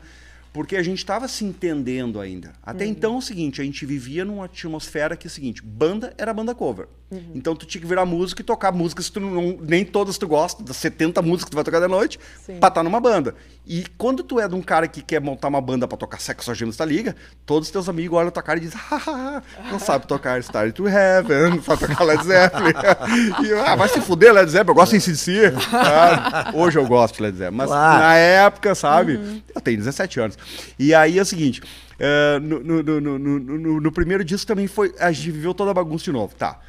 Porque a gente estava se entendendo ainda. Até Uhum. então é o seguinte, a gente vivia numa atmosfera que é o seguinte, banda era banda cover. Uhum. Então tu tinha que virar música e tocar músicas que tu não, nem todas tu gosta, das 70 músicas que tu vai tocar de noite, Sim. pra estar numa banda. E quando tu é de um cara que quer montar uma banda pra tocar Sexo Gems da Liga, todos os teus amigos olham tua cara e dizem, hahaha, não sabe tocar Starry to Heaven, não sabe tocar Led Zeppelin. e, ah, vai se fuder, Led Zeppelin, eu gosto de CDC. Ah, hoje eu gosto de Led Zeppelin, mas Claro. na época, sabe? Eu tenho 17 anos. E aí é o seguinte, no, no- no- no- no- no- no primeiro disco também foi, a gente viveu toda a bagunça de novo, tá.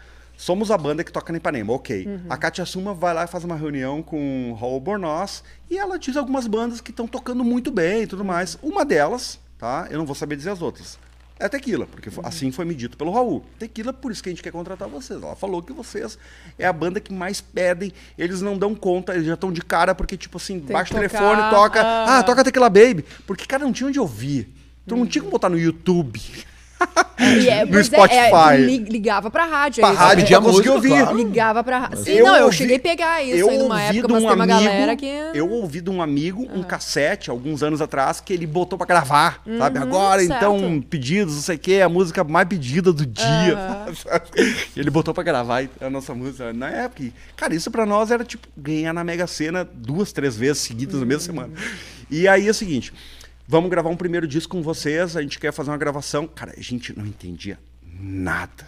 Somos a banda que toca na Ipanema, ok. A Katia Suma vai lá e faz uma reunião com o Raul Bornoz e ela diz algumas bandas que estão tocando muito bem e tudo mais. Uma delas, tá? Eu não vou saber dizer as outras. É Tequila, porque fo- assim foi me dito pelo Raul. Tequila, por isso que a gente quer contratar vocês. Ela falou que vocês é a banda que mais pedem, eles não dão conta, eles já estão de cara, porque, tipo assim, que baixa o telefone, toca. ah. Ah, toca Tequila Baby. Porque, cara, não tinha onde ouvir. Tu não tinha como botar no YouTube. É, no pois é, Spotify. é, li- ligava pra rádio. Pra rádio, conseguir música, ouvir. claro. Ligava pra rádio. Sim, Eu não, eu ouvi- cheguei a pegar isso eu aí numa época, mas um tem uma amigo, galera que. Eu ouvi de um amigo um cassete, alguns anos atrás, que ele botou pra gravar, sabe? Agora, Uhum, certo. então, pedidos, não sei o quê, a música mais pedida do dia. Sabe? ele botou pra gravar a nossa música na época. Cara, isso pra nós era tipo ganhar na Mega Sena duas, três vezes seguidas na Uhum. mesma semana. E aí é o seguinte. Vamos gravar um primeiro disco com vocês, a gente quer fazer uma gravação. Cara, a gente não entendia nada.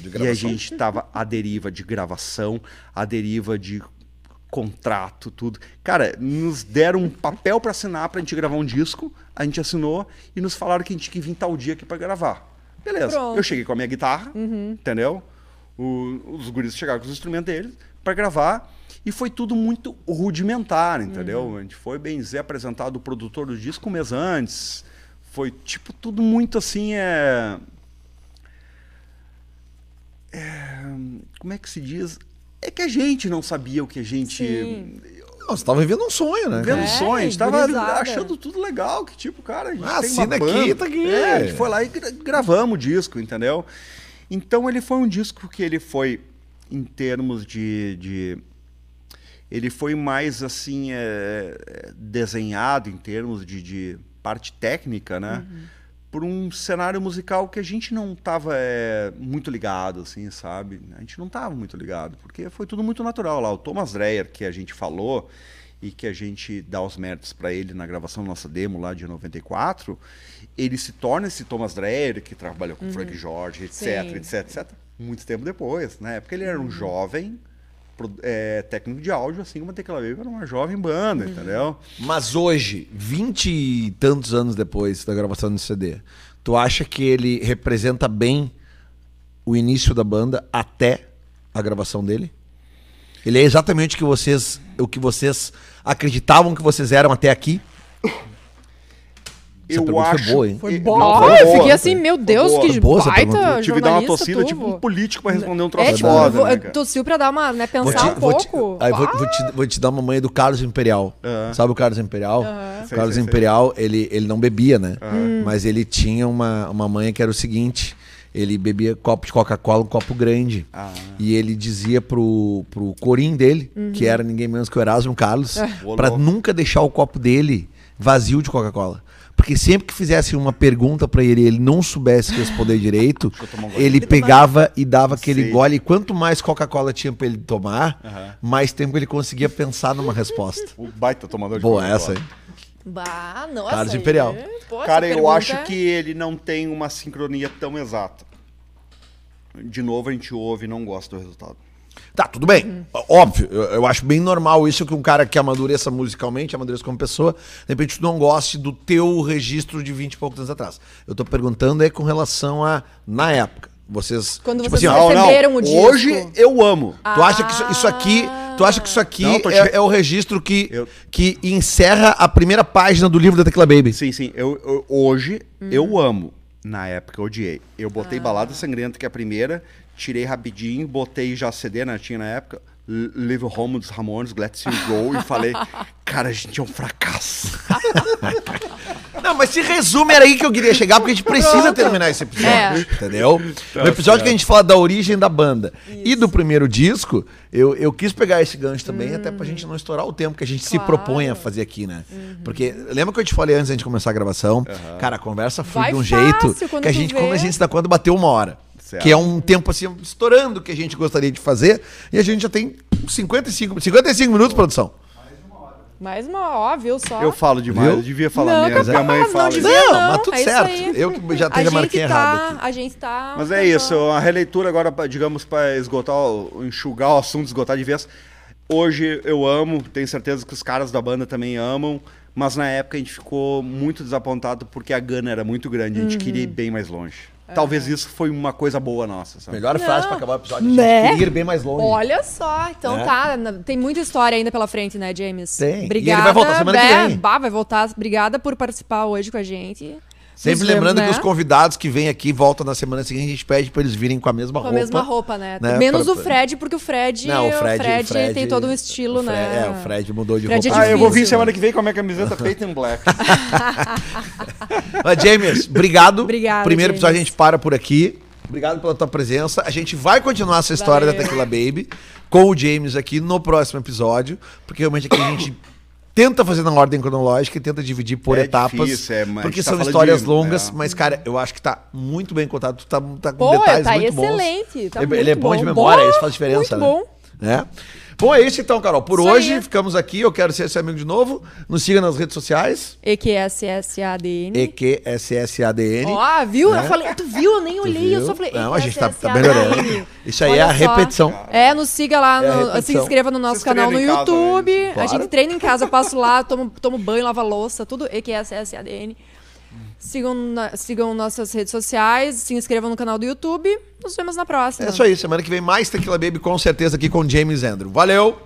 E a gente tava à deriva de gravação, à deriva de contrato, tudo. Cara, nos deram um papel para assinar pra gente gravar um disco, a gente assinou e nos falaram que a gente tinha que vir tal dia aqui para gravar. Beleza. Pronto. Eu cheguei com a minha guitarra, entendeu? O- os guris chegaram com os instrumentos deles para gravar e foi tudo muito rudimentar, entendeu? A gente foi, bem dizer, apresentado o produtor do disco um mês antes. Foi tipo tudo muito assim, é como é que se diz? É que a gente não sabia o que a gente. Sim. você tava vivendo um sonho, né? Vendo É, sonho, a gente tava gurizada. achando tudo legal, que tipo, cara, a gente Ah, tem assina uma aqui, tá aqui. É, a gente foi lá e gra- gravamos o disco, entendeu? Então ele foi um disco que ele foi, em termos de... de- ele foi mais, assim, é, é, desenhado em termos de, de parte técnica, né? Por um cenário musical que a gente não tava é, muito ligado, assim, sabe? A gente não tava muito ligado, porque foi tudo muito natural lá. O Thomas Dreyer, que a gente falou e que a gente dá os méritos para ele na gravação da nossa demo lá de 94, ele se torna esse Thomas Dreyer, que trabalhou com Frank George, etc, Sim. etc, etc, muito tempo depois. Na época ele era um jovem pro- é, técnico de áudio, assim como a Tecla Baby era uma jovem banda, entendeu? Mas hoje, vinte e tantos anos depois da gravação do CD, tu acha que ele representa bem o início da banda até a gravação dele? Ele é exatamente o que vocês, o que vocês acreditavam que vocês eram até aqui? Essa eu pergunta foi acho boa, hein? Foi e- boa. não, eu foi fiquei boa. assim, meu Deus, boa. que Boa baita Eu tive que dar uma tu, tipo um político pra responder um troço É, tipo, foda, né, cara? tossiu pra dar uma, né, Vou pensar te, um vou te- pouco. aí vou, vou te, vou te dar uma manha do Carlos Imperial. Sabe o Carlos Imperial? Sei, O Carlos sei, sei. Imperial, ele, ele não bebia, né? Hum. Mas ele tinha uma, uma manha que era o seguinte: ele bebia copo de Coca-Cola, um copo grande. Ah. E ele dizia pro, pro corim dele, Uhum. que era ninguém menos que o Erasmo Carlos, pra louco. nunca deixar o copo dele vazio de Coca-Cola. Porque sempre que fizesse uma pergunta pra ele e ele não soubesse responder direito, um ele pegava e dava aquele Sei. gole. E quanto mais Coca-Cola tinha pra ele tomar, mais tempo ele conseguia pensar numa resposta. O baita tomador de Boa, essa aí. Bah, nossa. Carlos Imperial. pô, essa Cara, eu pergunta acho é- que ele não tem uma sincronia tão exata. De novo, a gente ouve e não gosta do resultado. Tá, tudo bem. Óbvio, eu, eu acho bem normal isso que um cara que amadureça musicalmente, amadureça como pessoa, de repente tu não goste do teu registro de 20 e poucos anos atrás. Eu tô perguntando é com relação a, na época, vocês... Quando tipo vocês assim, receberam o disco. Hoje eu amo. Tu acha que isso, isso aqui, tu acha que isso aqui Não, tô te- é, é o registro que, Eu- que encerra a primeira página do livro da Tecla Baby? Sim, sim. Eu, eu- hoje Hum. eu amo. Na época eu odiei. Eu botei Ah. Balada Sangrenta, que é a primeira, tirei rapidinho, botei já CD, né? Tinha na época. Live Home dos Ramones, Let's You Go, e falei, cara, a gente é um fracasso. Não, mas se resume, era aí que eu queria chegar, porque a gente precisa terminar esse episódio, É. entendeu? Tá no episódio que a gente fala da origem da banda e do primeiro disco, eu, eu quis pegar esse gancho também, até pra gente não estourar o tempo que a gente se Claro. propõe a fazer aqui, né? Porque, lembra que eu te falei antes da gente começar a gravação? Cara, a conversa foi Vai de um fácil jeito que a gente, vê. quando a gente se dá conta, bateu uma hora. Certo. Que é um tempo assim, estourando o que a gente gostaria de fazer. E a gente já tem 55, 55 minutos, produção. Mais uma, ó, viu só? Eu falo demais, Viu? eu devia falar não, menos. Minha mãe não fala. devia isso. Não, não, mas tudo é certo. aí. Eu que já a tenho a gente marquinha tá, errada aqui. A gente tá... Mas é isso, a releitura agora, digamos, para esgotar, enxugar o assunto, esgotar de vez. Hoje eu amo, tenho certeza que os caras da banda também amam, mas na época a gente ficou muito desapontado porque a gana era muito grande, a gente queria ir Uhum. bem mais longe. Talvez isso foi uma coisa boa nossa, sabe? Melhor Não. frase pra acabar o episódio. A gente Né? queria ir bem mais longe. Olha só, então Né? tá, tem muita história ainda pela frente, né, James? Tem. E ele Obrigada. vai voltar semana que é, vem. Bah, vai voltar. Obrigada por participar hoje com a gente. Sempre lembrando vemos, que os né? convidados que vêm aqui voltam na semana seguinte, a gente pede pra eles virem com a mesma Com a roupa. mesma roupa, né? né, Menos pra- o Fred, porque o Fred, Não, o Fred, o Fred tem todo um estilo, o Fred- né? É, o Fred mudou de Fred é roupa. Ah, eu vou vir difícil. semana que vem com a minha camiseta Peyton Black. Mas, James, obrigado. Obrigada, Primeiro episódio a James. gente para por aqui. Obrigado pela tua presença. A gente vai continuar essa história Valeu. da Tequila Baby com o James aqui no próximo episódio, porque realmente aqui a gente tenta fazer na ordem cronológica e tenta dividir por É etapas. difícil, é, mas porque tá são histórias de- longas, é. mas, cara, eu acho que tá muito bem contado. Tu tá, tá com Pô, detalhes tá muito bons. excelente. Tá ele, ele é muito bom, de bom. memória, Bom, isso faz diferença, muito né? bom. Né? Bom, é isso então, Carol. Por Isso hoje, aí. ficamos aqui. Eu quero ser seu amigo de novo. Nos siga nas redes sociais. EQSSADN. EQSSADN. Ó, viu? né? Eu falei, tu viu? Eu nem olhei, eu só falei. Não, a gente tá, tá melhorando. Isso aí Olha é a só. repetição. É, nos siga lá, É a no- repetição. se inscreva no nosso canal no? YouTube. Isso. A Claro. gente treina em casa, eu passo lá, tomo, tomo banho, lavo a louça, tudo EQSSADN. Sigam, na- sigam nossas redes sociais, se inscrevam no canal do YouTube. Nos vemos na próxima. É isso aí. Semana que vem mais Tequila Baby, com certeza, aqui com James Andrew. Valeu!